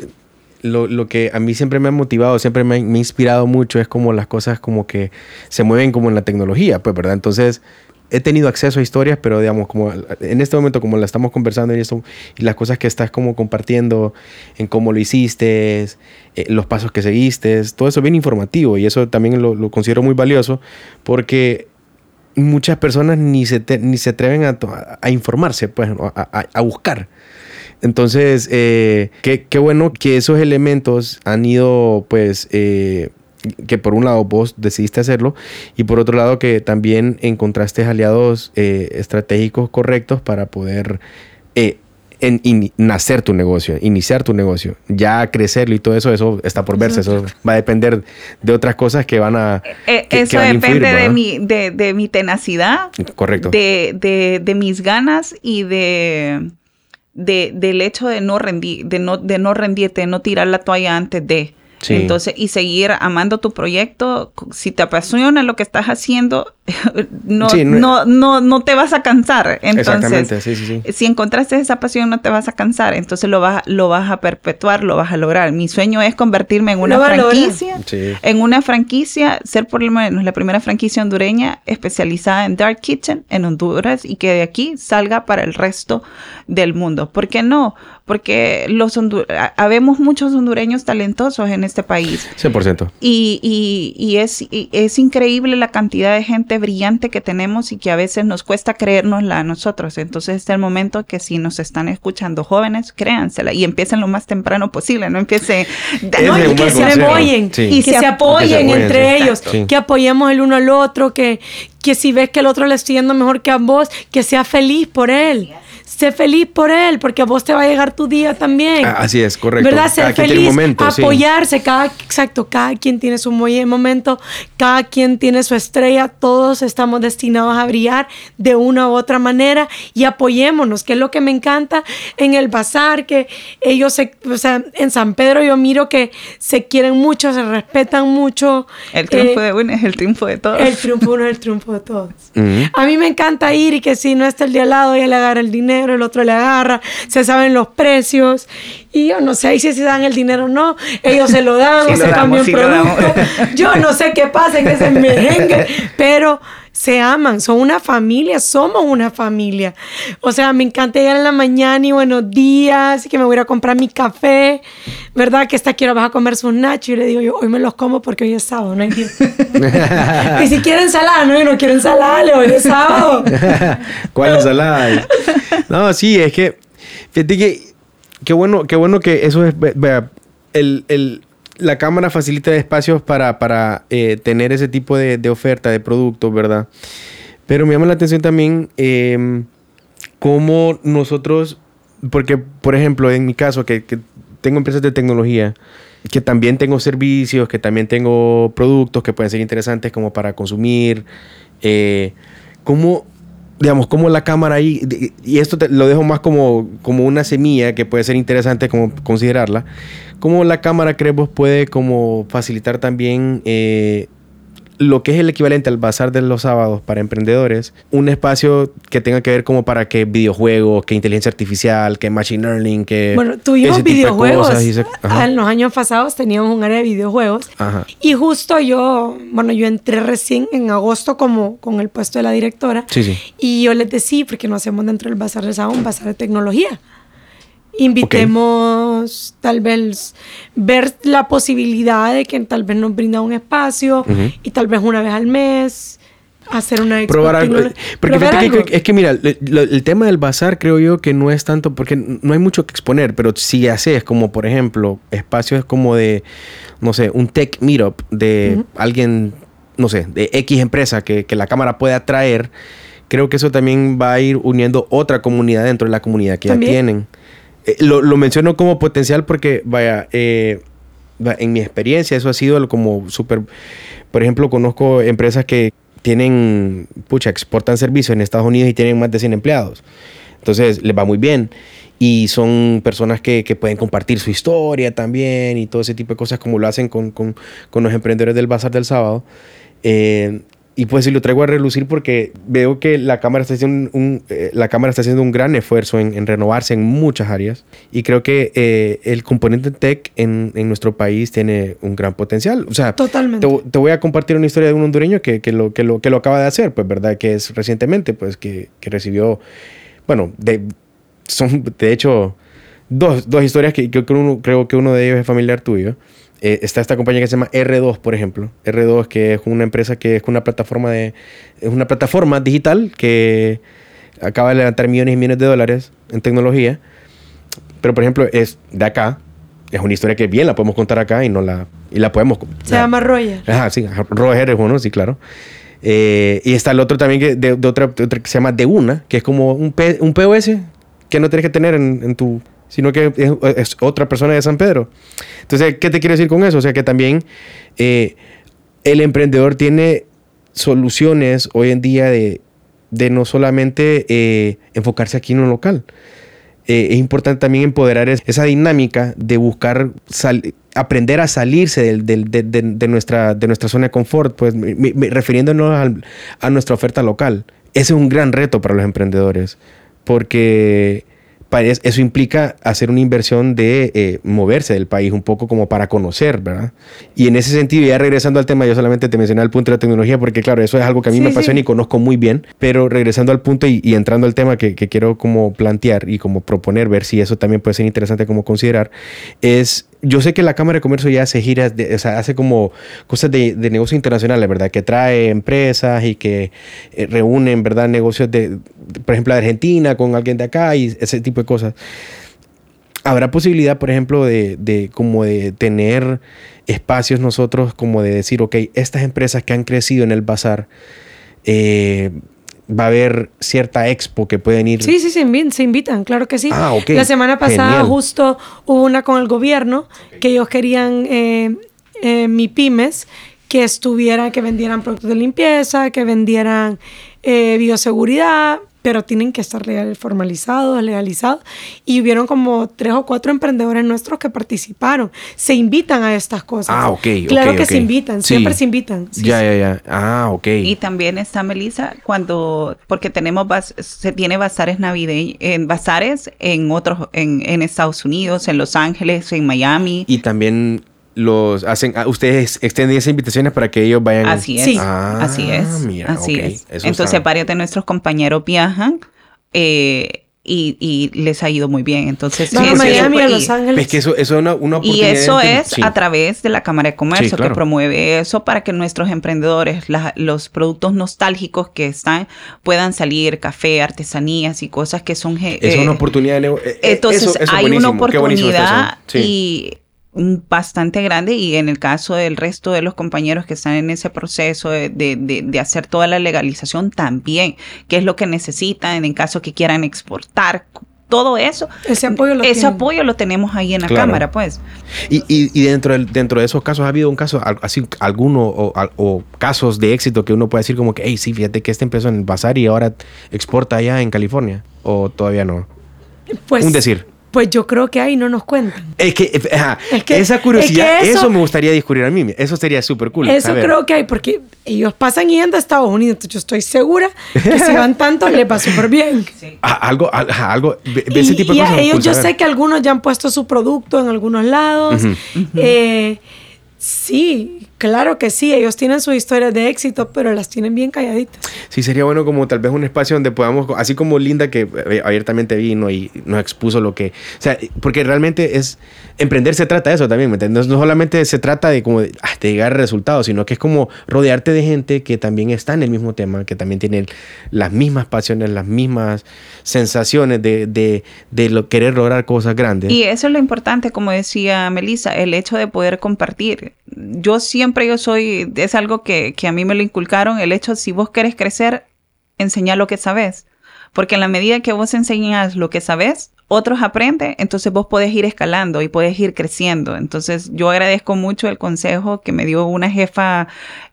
lo, que a mí siempre me ha motivado, siempre me ha, inspirado mucho es como las cosas como que se mueven como en la tecnología, pues, ¿verdad? Entonces, he tenido acceso a historias, pero digamos, como en este momento, como la estamos conversando y, esto, y las cosas que estás como compartiendo, en cómo lo hiciste, eh, los pasos que seguiste, todo eso es bien informativo y eso también lo, lo considero muy valioso porque muchas personas ni se, ni se atreven a, a informarse, pues, a, a, buscar. Entonces, eh, qué, qué, bueno que esos elementos han ido, pues, eh, que por un lado vos decidiste hacerlo y por otro lado que también encontraste aliados eh, estratégicos correctos para poder en nacer tu negocio, iniciar tu negocio, ya crecerlo y todo eso, eso está por verse, eso va a depender de otras cosas que van a... Eh, eso depende de, mi, de, mi tenacidad, correcto, de, de mis ganas y de, del hecho de no rendir, de no, de no rendirte, de no tirar la toalla antes de... Entonces, y seguir amando tu proyecto, si te apasiona lo que estás haciendo, no, no, no, no, te vas a cansar. Entonces, si encontraste esa pasión, no te vas a cansar. Entonces lo vas, lo vas a perpetuar, lo vas a lograr. Mi sueño es convertirme en una franquicia, en una franquicia, ser por lo menos la primera franquicia hondureña especializada en Dark Kitchen en Honduras y que de aquí salga para el resto del mundo. ¿Por qué no? Porque los habemos muchos hondureños talentosos en este país. 100%. Y, y, y es, y es increíble la cantidad de gente brillante que tenemos y que a veces nos cuesta creérnosla a nosotros. Entonces este es el momento que si nos están escuchando jóvenes, créansela y empiecen lo más temprano posible, no empiecen... y que se apoyen, y que se apoyen entre ellos, que apoyemos el uno al otro, que, que si ves que el otro le está yendo mejor que a vos, que sea feliz por él sé feliz por él, porque a vos te va a llegar tu día también. Ah, así es, correcto. ¿Verdad? Ser feliz, apoyarse, cada, exacto, cada quien tiene su momento, cada quien tiene su estrella, todos estamos destinados a brillar de una u otra manera y apoyémonos, que es lo que me encanta en el bazar, que ellos, se, o sea, en San Pedro yo miro que se quieren mucho, se respetan mucho. El triunfo eh, de uno es el triunfo de todos. El triunfo uno es el triunfo de todos. A mí me encanta ir y que si no está el de al lado, ya le agarra el dinero el otro le agarra, se saben los precios y yo no sé si se dan el dinero o no, ellos se lo dan o se cambian producto. Yo no sé qué pasa en ese merengue, pero se aman, son una familia, somos una familia. O sea, me encanta llegar en la mañana y buenos días, y que me voy a comprar mi café, ¿verdad? Que esta quiero vas a comer sus nachos y le digo yo, hoy me los como porque hoy es sábado, no hay Y si quieren ensalada, no, yo no quiero ensalada, hoy es sábado. ¿Cuál ensalada? No, sí, es que, fíjate que, qué bueno, qué bueno que eso es, vea, el, el la cámara facilita espacios para, para eh, tener ese tipo de, oferta de productos, ¿verdad? Pero me llama la atención también eh, cómo nosotros, porque por ejemplo, en mi caso, que, tengo empresas de tecnología, que también tengo servicios, que también tengo productos que pueden ser interesantes como para consumir, eh, cómo digamos, cómo la cámara ahí, y esto lo dejo más como, como una semilla que puede ser interesante como considerarla, cómo la cámara crees puede como facilitar también eh, lo que es el equivalente al bazar de los sábados para emprendedores, un espacio que tenga que ver como para que videojuegos, que inteligencia artificial, que machine learning, que... Bueno, tuvimos videojuegos. en los años pasados teníamos un área de videojuegos. Y justo yo, bueno, yo entré recién en agosto como con el puesto de la directora. Sí, sí. Y yo les decía, porque no hacemos dentro del bazar de sábado un bazar de tecnología invitemos tal vez ver la posibilidad de que tal vez nos brinda un espacio y tal vez una vez al mes hacer una probar algo. Porque es que mira, el tema del bazar creo yo que no es tanto porque no hay mucho que exponer, pero si haces como por ejemplo espacios como de, no sé, un tech meetup de alguien, no sé, de X empresa que, la cámara puede atraer, creo que eso también va a ir uniendo otra comunidad dentro de la comunidad que ya tienen. Eh, lo, menciono como potencial porque, vaya, eh, en mi experiencia eso ha sido como súper... Por ejemplo, conozco empresas que tienen, pucha, exportan servicios en Estados Unidos y tienen más de 100 empleados. Entonces, les va muy bien. Y son personas que, pueden compartir su historia también y todo ese tipo de cosas como lo hacen con, con los emprendedores del Bazar del Sábado. Eh, y pues si lo traigo a relucir porque veo que la cámara está haciendo un, eh, la cámara está haciendo un gran esfuerzo en, renovarse en muchas áreas y creo que eh, el componente tech en, en, nuestro país tiene un gran potencial. O sea, Totalmente. Te, voy a compartir una historia de un hondureño que, que, lo, que, lo, que lo acaba de hacer, pues verdad que es recientemente, pues que, que recibió, bueno, de, son de hecho dos, dos historias que, que uno, creo que uno de ellos es familiar tuyo. Eh, está esta compañía que se llama R2, por ejemplo. R2, que es una empresa que es una plataforma de. Es una plataforma digital que acaba de levantar millones y millones de dólares en tecnología. Pero, por ejemplo, es de acá. Es una historia que bien la podemos contar acá y no la. Y la podemos. Se llama Roger. Ajá, sí. Roger es uno, sí, claro. Eh, y está el otro también que de, otra, que se llama De Una, que es como un, un POS que no tienes que tener en, en tu sino que es, otra persona de San Pedro. Entonces, ¿qué te quiero decir con eso? O sea, que también eh, el emprendedor tiene soluciones hoy en día de, no solamente eh, enfocarse aquí en un local. Eh, es importante también empoderar esa dinámica de buscar aprender a salirse de, nuestra, de nuestra zona de confort, pues refiriéndonos a nuestra oferta local. Ese es un gran reto para los emprendedores, porque eso implica hacer una inversión de eh, moverse del país un poco como para conocer, ¿verdad? Y en ese sentido, ya regresando al tema, yo solamente te mencioné el punto de la tecnología porque claro, eso es algo que a mí me apasiona y conozco muy bien, pero regresando al punto y, entrando al tema que, quiero como plantear y como proponer, ver si eso también puede ser interesante como considerar, es yo sé que la Cámara de Comercio ya hace giras, o sea, hace como cosas de, de negocio internacional, ¿verdad? Que trae empresas y que eh, reúnen, ¿verdad? Negocios de, por ejemplo, de Argentina con alguien de acá y ese tipo de cosas. ¿Habrá posibilidad, por ejemplo, de, de como de tener espacios nosotros como de decir, ok, estas empresas que han crecido en el bazar, eh, va a haber cierta expo que pueden ir. Sí, sí, se, invitan, claro que sí. Ah. La semana pasada justo hubo una con el gobierno que ellos querían eh, eh, mi pymes que estuvieran, que vendieran productos de limpieza, que vendieran bioseguridad, pero tienen que estar legal, formalizados, legalizados. Y hubieron como tres o cuatro emprendedores nuestros que participaron. Se invitan a estas cosas. Ah, ok. Claro que se invitan, siempre se invitan. ya, ya, ya. Ah, ok. Y también está Melissa cuando, porque tenemos, se tiene bazares navideños, en bazares en otros, en, en Estados Unidos, en Los Ángeles, en Miami. Y también los hacen, ah, ustedes extienden esas invitaciones para que ellos vayan. Así es. Ah, así es. así es. Entonces varios de nuestros compañeros viajan. Eh, y, les ha ido muy bien. Entonces, sí, Miami, a Los Ángeles. Es que eso, eso es una, una Y eso es a través de la Cámara de Comercio que promueve eso para que nuestros emprendedores, los productos nostálgicos que están, puedan salir, café, artesanías y cosas que son... es una oportunidad de negocio. Eh, entonces, hay una oportunidad y bastante grande y en el caso del resto de los compañeros que están en ese proceso de, de, hacer toda la legalización también, qué es lo que necesitan en caso que quieran exportar, todo eso. Ese apoyo lo, ese apoyo lo tenemos ahí en la Cámara, pues. Y, y, dentro, del, dentro de esos casos, ¿ha habido un caso, así, alguno o, o, casos de éxito que uno puede decir como que, hey, sí, fíjate que este empezó en el bazar y ahora exporta allá en California? ¿O todavía no? Pues, un decir. Pues yo creo que ahí no nos cuentan. Es que, esa curiosidad, eso, me gustaría descubrir a mí. Eso sería súper cool. Eso creo que hay, porque ellos pasan yendo a Estados Unidos. Entonces yo estoy segura que si van tanto, les va súper bien. Ah, algo, algo, ese tipo de cosas. ellos, yo sé que algunos ya han puesto su producto en algunos lados. Eh, sí, Claro que sí, ellos tienen sus historias de éxito, pero las tienen bien calladitas. Sí, sería bueno como tal vez un espacio donde podamos, así como Linda que eh, abiertamente vino y nos expuso lo que, o sea, porque realmente es, emprender se trata de eso también, ¿me entiendes? No solamente se trata de como ah, de, llegar a resultados, sino que es como rodearte de gente que también está en el mismo tema, que también tiene las mismas pasiones, las mismas sensaciones de, de, de lo, querer lograr cosas grandes. Y eso es lo importante, como decía Melissa, el hecho de poder compartir. Yo siempre yo soy, es algo que, que a mí me lo inculcaron, el hecho, si vos querés crecer, enseñar lo que sabes. Porque en la medida que vos enseñas lo que sabes, otros aprenden, entonces vos podés ir escalando y puedes ir creciendo. Entonces yo agradezco mucho el consejo que me dio una jefa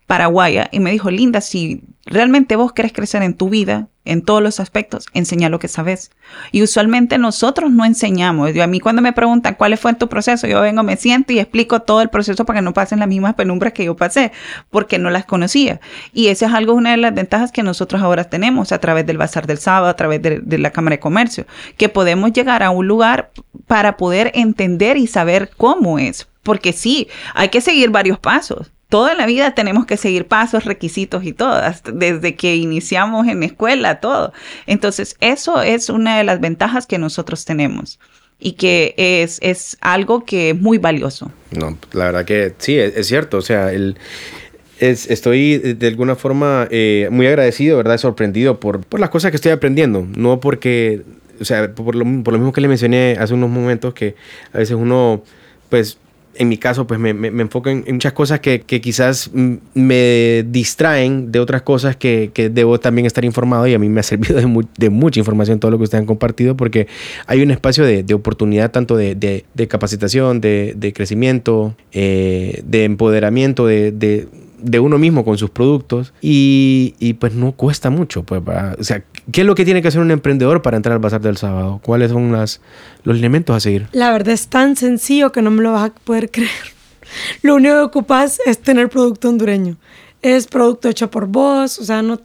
paraguaya y me dijo, Linda, si realmente vos querés crecer en tu vida, en todos los aspectos, enseña lo que sabes. Y usualmente nosotros no enseñamos. Yo, a mí cuando me preguntan cuál fue tu proceso, yo vengo, me siento y explico todo el proceso para que no pasen las mismas penumbras que yo pasé, porque no las conocía. Y esa es algo, una de las ventajas que nosotros ahora tenemos a través del Bazar del Sábado, a través de, de la Cámara de Comercio, que podemos llegar a un lugar para poder entender y saber cómo es. Porque sí, hay que seguir varios pasos toda la vida tenemos que seguir pasos, requisitos y todo, desde que iniciamos en escuela, todo. Entonces, eso es una de las ventajas que nosotros tenemos y que es, es algo que es muy valioso. No, la verdad que sí, es, cierto. O sea, el, estoy de alguna forma eh, muy agradecido, ¿verdad? Sorprendido por, por las cosas que estoy aprendiendo. No porque, o sea, por lo, por lo mismo que le mencioné hace unos momentos, que a veces uno, pues, en mi caso, pues me, me, enfoco en, muchas cosas que, que, quizás me distraen de otras cosas que, que, debo también estar informado y a mí me ha servido de, de, mucha información todo lo que ustedes han compartido porque hay un espacio de, de oportunidad tanto de, de capacitación, de, crecimiento, eh, de empoderamiento, de de uno mismo con sus productos y, y pues no cuesta mucho. Pues, o sea, ¿qué es lo que tiene que hacer un emprendedor para entrar al bazar del sábado? ¿Cuáles son las, los elementos a seguir? La verdad es tan sencillo que no me lo vas a poder creer. Lo único que ocupas es tener producto hondureño. Es producto hecho por vos, o sea, no,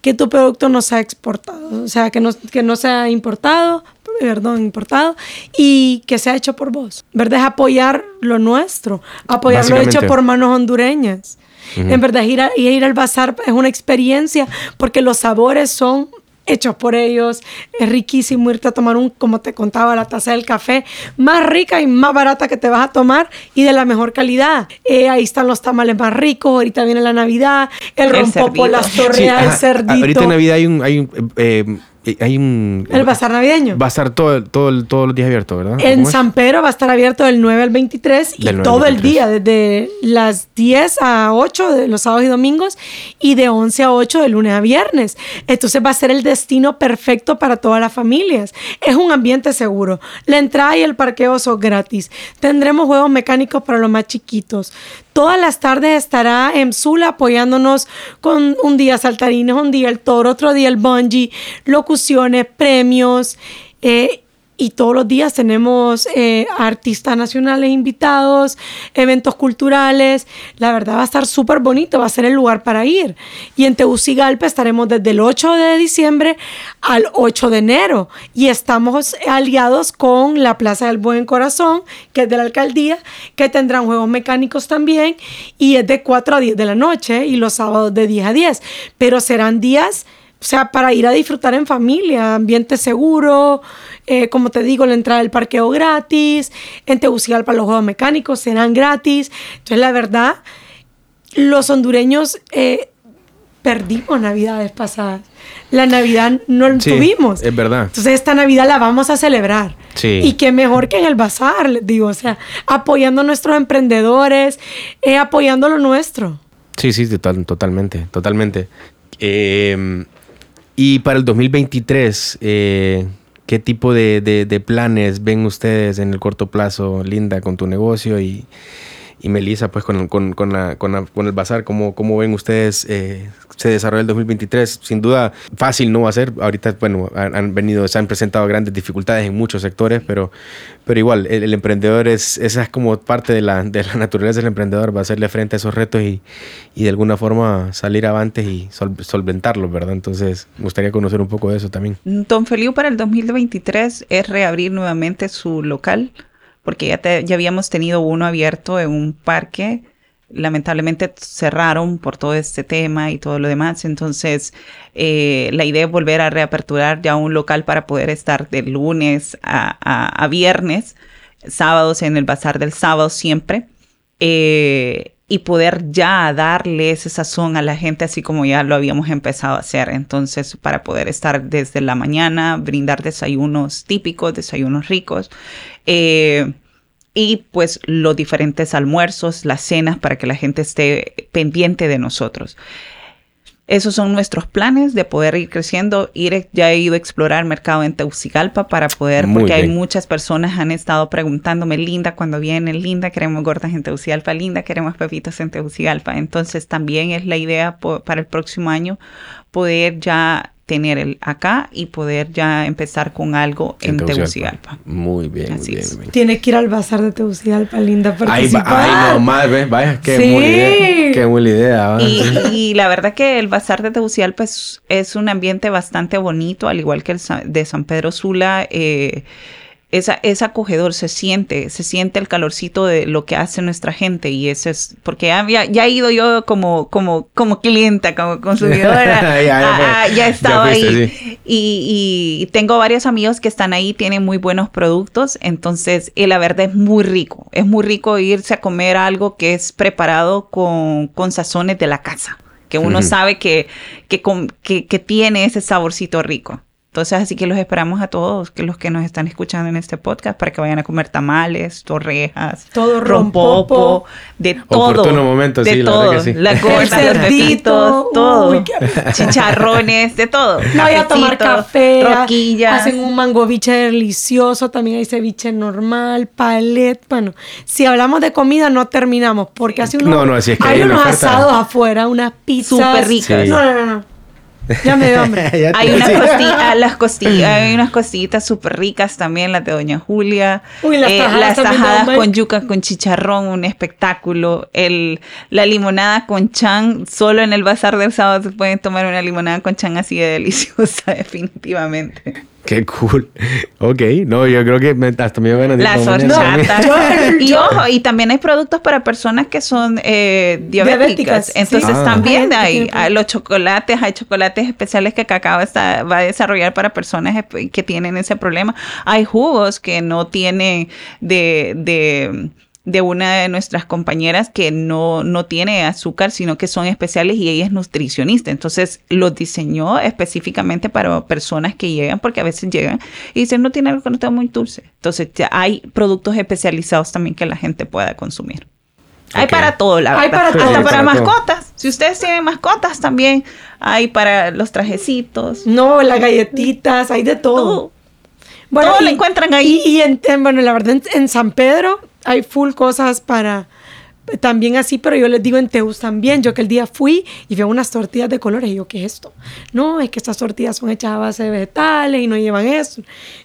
que tu producto no sea exportado, o sea, que no, que no sea importado, perdón, importado, y que sea hecho por vos. ¿Verdad? Es apoyar lo nuestro, apoyar lo hecho por manos hondureñas. En verdad, ir, a, ir al bazar es una experiencia porque los sabores son hechos por ellos. Es riquísimo irte a tomar un, como te contaba, la taza del café más rica y más barata que te vas a tomar y de la mejor calidad. Eh, ahí están los tamales más ricos. Ahorita viene la Navidad, el, rompopo, las torreas, el cerdito. Ahorita en Navidad hay un, hay un eh, eh, hay un... El bazar navideño. Va a estar todo, todo, todos los días abierto, ¿verdad? En San Pedro va a estar abierto del 9 al 23 y todo el día, desde las 10 a 8 de los sábados y domingos y de 11 a 8 de lunes a viernes. Entonces va a ser el destino perfecto para todas las familias. Es un ambiente seguro. La entrada y el parqueo son gratis. Tendremos juegos mecánicos para los más chiquitos. Todas las tardes estará en Zula apoyándonos con un día saltarines, un día el toro, otro día el bungee, locuciones, premios. Eh, y todos los días tenemos eh, artistas nacionales invitados, eventos culturales. La verdad va a estar súper bonito, va a ser el lugar para ir. Y en Tegucigalpa estaremos desde el 8 de diciembre al 8 de enero y estamos aliados con la Plaza del Buen Corazón, que es de la alcaldía, que tendrán juegos mecánicos también y es de 4 a 10 de la noche y los sábados de 10 a 10. Pero serán días o sea, para ir a disfrutar en familia, ambiente seguro, eh, como te digo, la entrada del parqueo gratis, en Tegucigalpa los juegos mecánicos serán gratis. Entonces, la verdad, los hondureños eh, perdimos navidades pasadas. La Navidad no la tuvimos. Es verdad. Entonces, esta Navidad la vamos a celebrar. Sí. Y qué mejor que en el bazar, les digo, o sea, apoyando a nuestros emprendedores, eh, apoyando lo nuestro. Sí, sí, total, totalmente, totalmente. Eh, y para el 2023, eh, ¿qué tipo de, planes ven ustedes en el corto plazo, Linda, con tu negocio y, y Melissa, pues con, con, con, la, con, el bazar? ¿Cómo, cómo ven ustedes eh, se desarrolla el 2023. Sin duda, fácil no va a ser. Ahorita, bueno, han, venido, se han presentado grandes dificultades en muchos sectores, pero, pero igual, el, emprendedor es, esa es como parte de la, de la naturaleza del emprendedor, va a hacerle frente a esos retos y, y de alguna forma salir avantes y solventarlos, ¿verdad? Entonces, me gustaría conocer un poco de eso también. Don Feliu para el 2023 es reabrir nuevamente su local, porque ya, ya habíamos tenido uno abierto en un parque lamentablemente cerraron por todo este tema y todo lo demás. Entonces, eh, la idea es volver a reaperturar ya un local para poder estar de lunes a, viernes, sábados en el bazar del sábado siempre. Eh, y poder ya darle ese sazón a la gente así como ya lo habíamos empezado a hacer. Entonces, para poder estar desde la mañana, brindar desayunos típicos, desayunos ricos. Eh, y pues los diferentes almuerzos, las cenas para que la gente esté pendiente de nosotros. Esos son nuestros planes de poder ir creciendo. Ir, ya he ido a explorar mercado en Teucigalpa para poder, porque hay muchas personas han estado preguntándome, Linda, cuando viene, Linda, queremos gordas en Teucigalpa, Linda, queremos pepitos en Teucigalpa. Entonces también es la idea para el próximo año poder ya tener el acá y poder ya empezar con algo en, Tegucigalpa. Muy bien, muy bien, Tienes que ir al bazar de Tegucigalpa, linda, participar. Ay, ay no, más, vaya, qué buena idea. Qué buena idea. Y, la verdad que el bazar de Tegucigalpa es, es, un ambiente bastante bonito, al igual que el de San Pedro Sula. Eh, es, acogedor, se siente, se siente el calorcito de lo que hace nuestra gente y eso es, porque ya, ya, he ido yo como, como, como clienta, como consumidora, ya, he estado ahí. y, tengo varios amigos que están ahí, tienen muy buenos productos, entonces la verdad es muy rico, es muy rico irse a comer algo que es preparado con, con sazones de la casa, que uno sabe que, que, que tiene ese saborcito rico. Entonces, así que los esperamos a todos, que los que nos están escuchando en este podcast, para que vayan a comer tamales, torrejas, todo rompopo, de todo. momento, de sí, todo. La, que sí. la los todo. Chicharrones, de todo. No voy a tomar café. Roquillas. Hacen un mango biche delicioso, también hay ceviche normal, palet. Bueno, si hablamos de comida no terminamos, porque hace unos, no, no, así es que hay, unos asados afuera, unas pizzas. Súper ricas. No, no, no. Ya me dio hambre. hay, unas costillas, las costillas, hay unas costillitas súper ricas también, las de Doña Julia. Uy, las tajadas, eh, las tajadas con yuca, con chicharrón, un espectáculo. El, la limonada con chan, solo en el bazar del sábado se pueden tomar una limonada con chan así de deliciosa, definitivamente. Qué cool. Ok, no, yo creo que hasta me van a Las horchatas. y ojo, y también hay productos para personas que son eh, diabéticas. Entonces ah. también hay, los chocolates, hay chocolates especiales que Cacao está, va a desarrollar para personas que tienen ese problema. Hay jugos que no tienen de, de de una de nuestras compañeras que no, no tiene azúcar, sino que son especiales y ella es nutricionista. Entonces los diseñó específicamente para personas que llegan, porque a veces llegan y dicen, no tiene algo que no está muy dulce. Entonces ya hay productos especializados también que la gente pueda consumir. Hay para todo, la verdad. Hay para Hasta para, mascotas. Si ustedes tienen mascotas también, hay para los trajecitos. No, las galletitas, hay de todo. Bueno, todo lo encuentran ahí. Y, en, bueno, la verdad, en San Pedro hay full cosas para también así, pero yo les digo en Teus también. Yo que el día fui y vi unas tortillas de colores y yo, ¿qué es esto? No, es que estas tortillas son hechas a base de vegetales y no llevan eso.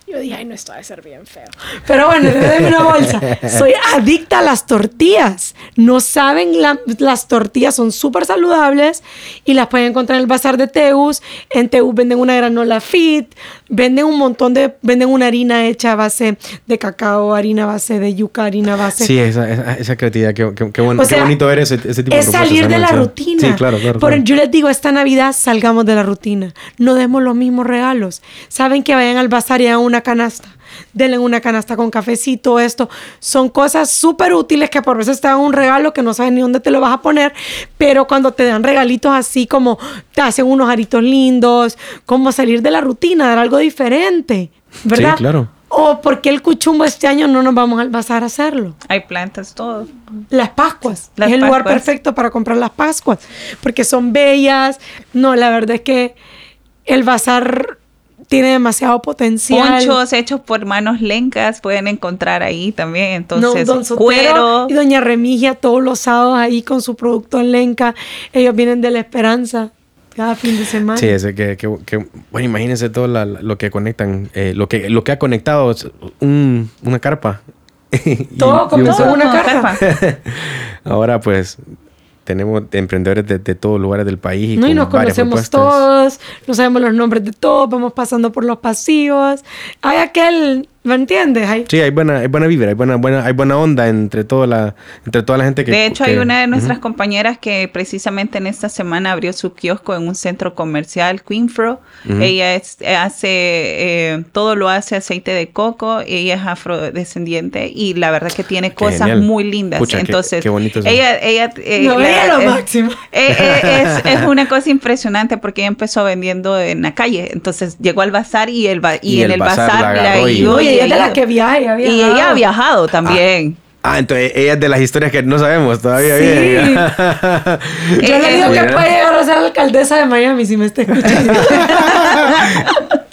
Yo dije, ay, no, esto debe ser bien feo. Pero bueno, déme una bolsa. Soy adicta a las tortillas. No saben, las tortillas son súper saludables y las pueden encontrar en el bazar de Teus. En Teus venden una granola fit, venden un montón de, venden una harina hecha a base de cacao, harina base de yuca, harina base. Sí, esa, esa, creatividad, qué, bonito ver ese, ese tipo es salir de la rutina. Sí, claro, claro, Por, Yo les digo, esta Navidad salgamos de la rutina. No demos los mismos regalos. Saben que vayan al bazar y hagan una canasta. Denle una canasta con cafecito, esto. Son cosas súper útiles que por veces te dan un regalo que no sabes ni dónde te lo vas a poner, pero cuando te dan regalitos así como te hacen unos aritos lindos, como salir de la rutina, dar algo diferente, ¿verdad? Sí, claro. O porque el cuchumbo este año no nos vamos al bazar a hacerlo. Hay plantas, todo. Las Pascuas. es el lugar perfecto para comprar las Pascuas. Porque son bellas. No, la verdad es que el bazar tiene demasiado potencial. Ponchos hechos por manos lencas pueden encontrar ahí también. Entonces, don cuero. y doña Remigia todos los sábados ahí con su producto en lenca. Ellos vienen de la esperanza cada fin de semana. Sí, ese que, que, bueno, imagínense todo lo que conectan, eh, lo que lo que ha conectado es un, una carpa. todo como una carpa. Ahora pues tenemos emprendedores de, de todos lugares del país. Y no, y nos conocemos todos, no sabemos los nombres de todos, vamos pasando por los pasillos. Hay aquel ¿Me entiendes? Sí, hay buena, hay buena vibra, hay buena, buena, hay buena onda entre toda la, entre toda la gente que... De hecho, hay una de nuestras compañeras que precisamente en esta semana abrió su kiosco en un centro comercial, Queenfro. Ella hace, eh, todo lo hace aceite de coco, ella es afrodescendiente y la verdad que tiene cosas muy lindas. Entonces, qué, bonito ella, ella, eh, lo es, máximo. Eh, es, una cosa impresionante porque ella empezó vendiendo en la calle. Entonces llegó al bazar y, el y, en el bazar, la, ella es de las que viaja, ella Y ella ha viajado también. Ah, ah, entonces ella es de las historias que no sabemos todavía. Sí. Yo le digo que puede llegar a ser alcaldesa de Miami si me está escuchando.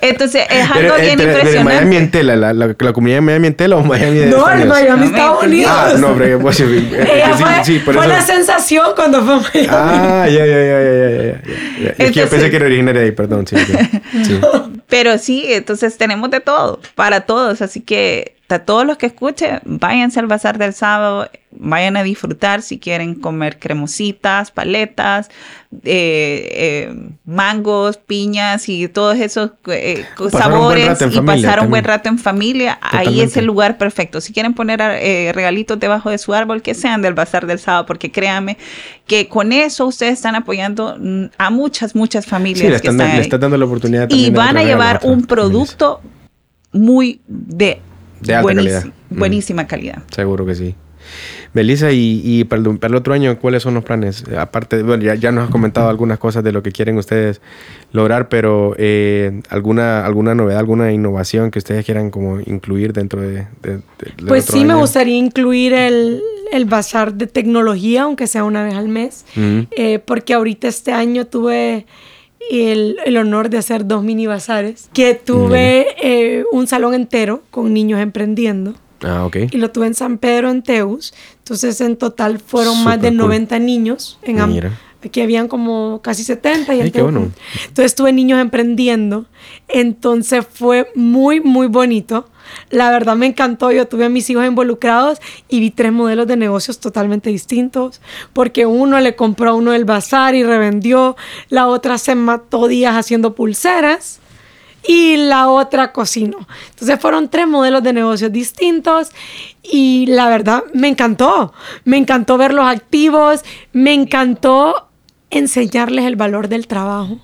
Entonces es algo bien impresionante. De Miami en tela, la, la, la, comunidad de Miami en tela o Miami de No, en Miami, Estados Unidos. Ah, no, pero pues, sí, Ella fue, sí, por fue eso. la sensación cuando fue a Miami. Ah, ya, ya, ya, ya, ya. ya. es que yo pensé que era originaria de ahí, perdón. Sí, sí. Pero sí, entonces tenemos de todo, para todos, así que a todos los que escuchen, váyanse al bazar del sábado, vayan a disfrutar si quieren comer cremositas, paletas, eh, eh, mangos, piñas y todos esos eh, sabores y pasar un buen rato en familia. Ahí es el lugar perfecto. Si quieren poner regalitos debajo de su árbol, que sean del bazar del sábado, porque créanme que con eso ustedes están apoyando a muchas, muchas familias. le están, dando la oportunidad. Y van a llevar un producto muy de, de alta calidad. Buenísima calidad. Seguro que sí. Melissa, y, para, el, otro año, ¿cuáles son los planes? Aparte, bueno, ya, nos has comentado algunas cosas de lo que quieren ustedes lograr, pero eh, ¿alguna, ¿alguna novedad, alguna innovación que ustedes quieran como incluir dentro de... pues sí, me gustaría incluir el, bazar de tecnología, aunque sea una vez al mes, eh, porque ahorita este año tuve... El, honor de hacer dos mini bazares, que tuve eh, un salón entero con niños emprendiendo. Ah, ok. Y lo tuve en San Pedro, en Teus. Entonces, en total fueron más de 90 niños. En Aquí habían como casi 70. Y Ay, qué bueno. Entonces, tuve niños emprendiendo. Entonces, fue muy, muy bonito. La verdad me encantó, yo tuve a mis hijos involucrados y vi tres modelos de negocios totalmente distintos, porque uno le compró a uno el bazar y revendió, la otra se mató días haciendo pulseras y la otra cocinó. Entonces fueron tres modelos de negocios distintos y la verdad me encantó. Me encantó verlos activos, me encantó enseñarles el valor del trabajo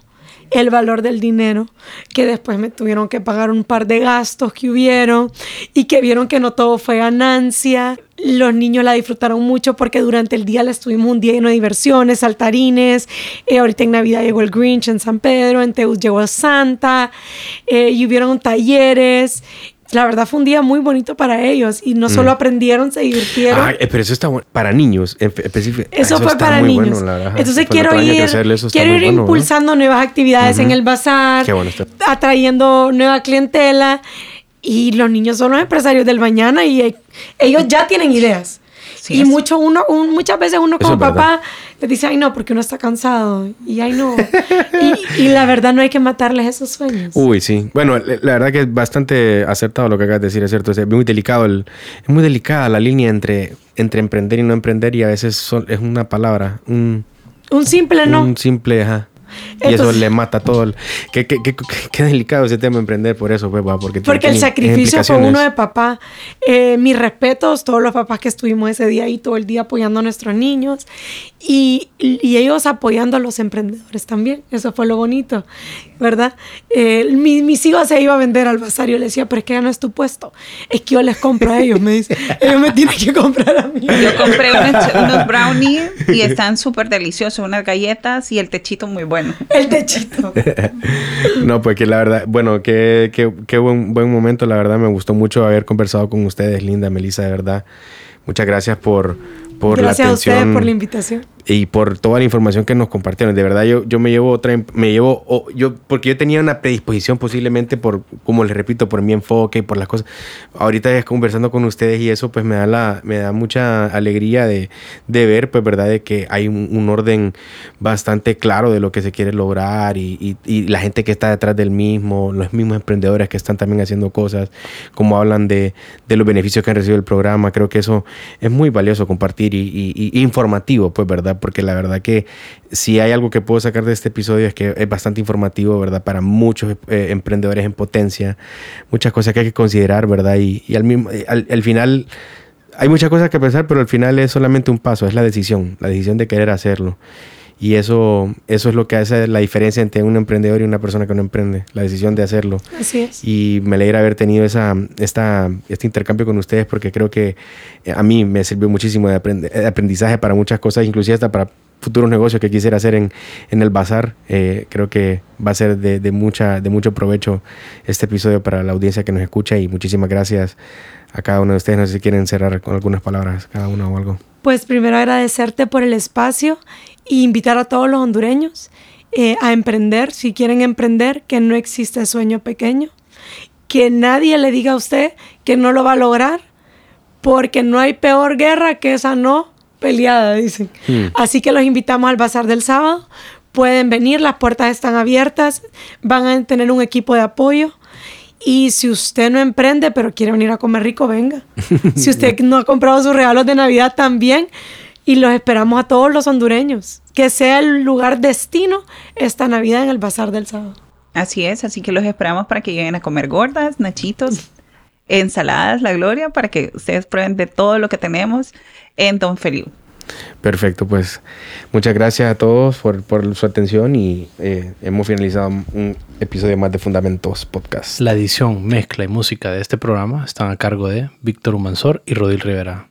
el valor del dinero, que después me tuvieron que pagar un par de gastos que hubieron y que vieron que no todo fue ganancia. Los niños la disfrutaron mucho porque durante el día les tuvimos un día lleno de diversiones, saltarines. Eh, ahorita en Navidad llegó el Grinch en San Pedro, en Teus llegó Santa, eh, y hubieron talleres la verdad fue un día muy bonito para ellos y no solo mm. aprendieron, se divirtieron. Ah, pero eso está bueno. Para niños, específico. Eso, fue para niños. Entonces quiero ir, quiero ir impulsando nuevas actividades en el bazar, atrayendo nueva clientela. Y los niños son los empresarios del mañana y ellos ya tienen ideas. Y mucho uno, muchas veces uno como papá le dice, ay no, porque uno está cansado. Y ay no. y, la verdad no hay que matarles esos sueños. Uy, sí. Bueno, la verdad que es bastante acertado lo que acabas de decir, es cierto. Es muy delicado, el, es muy delicada la línea entre, entre emprender y no emprender y a veces es una palabra, un... Un simple no. Un simple, ajá y eso le mata todo. El, qué, qué, qué, delicado ese tema emprender por eso, pues, porque, porque el sacrificio fue uno de papá. Eh, mis respetos, todos los papás que estuvimos ese día ahí todo el día apoyando a nuestros niños y, y ellos apoyando a los emprendedores también. Eso fue lo bonito, ¿verdad? Eh, mi, mis hijos se iban a vender al bazar y yo les decía, pero es que ya no es tu puesto. Es que yo les compro a ellos, me dice. ellos me tienen que comprar a mí. Yo compré unos, unos brownies y están súper deliciosos, unas galletas y el techito muy bueno. El techito. no, pues que la verdad, bueno, qué, qué, qué buen, buen momento, la verdad me gustó mucho haber conversado con ustedes, Linda, Melissa, de verdad. Muchas gracias por, por gracias la atención. a ustedes por la invitación y por toda la información que nos compartieron. De verdad, yo, yo me llevo otra, me llevo, yo, porque yo tenía una predisposición posiblemente por, como les repito, por mi enfoque y por las cosas. Ahorita conversando con ustedes y eso, pues me da la, me da mucha alegría de, de ver, pues, verdad, de que hay un, orden bastante claro de lo que se quiere lograr y, y, la gente que está detrás del mismo, los mismos emprendedores que están también haciendo cosas, como hablan de, de los beneficios que han recibido el programa. Creo que eso es muy valioso compartir y, y informativo, pues, verdad porque la verdad que si hay algo que puedo sacar de este episodio es que es bastante informativo, ¿verdad? Para muchos eh, emprendedores en potencia, muchas cosas que hay que considerar, ¿verdad? Y, al, mismo, eh, al, final hay muchas cosas que pensar, pero al final es solamente un paso, es la decisión, la decisión de querer hacerlo. Y eso, eso es lo que hace la diferencia entre un emprendedor y una persona que no emprende, la decisión de hacerlo. Así es. Y me alegra haber tenido esa, esta, este intercambio con ustedes porque creo que eh, a mí me sirvió muchísimo de aprendizaje para muchas cosas, inclusive hasta para futuros negocios que quisiera hacer en, en el bazar. Eh, creo que va a ser de, de, mucha, de mucho provecho este episodio para la audiencia que nos escucha y muchísimas gracias a cada uno de ustedes. No sé si quieren cerrar con algunas palabras, cada uno o algo. Pues primero agradecerte por el espacio y invitar a todos los hondureños eh, a emprender, si quieren emprender, que no existe sueño pequeño, que nadie le diga a usted que no lo va a lograr, porque no hay peor guerra que esa no peleada, dicen. Hmm. Así que los invitamos al bazar del sábado. Pueden venir, las puertas están abiertas, van a tener un equipo de apoyo. Y si usted no emprende, pero quiere venir a comer rico, venga. si usted no ha comprado sus regalos de Navidad, también y los esperamos a todos los hondureños. Que sea el lugar destino esta Navidad en el Bazar del Sábado. Así es, así que los esperamos para que lleguen a comer gordas, nachitos, ensaladas, la gloria, para que ustedes prueben de todo lo que tenemos en Don Feliu. Perfecto, pues muchas gracias a todos por, por su atención y eh, hemos finalizado un episodio más de Fundamentos Podcast. La edición, mezcla y música de este programa están a cargo de Víctor Humansor y Rodil Rivera.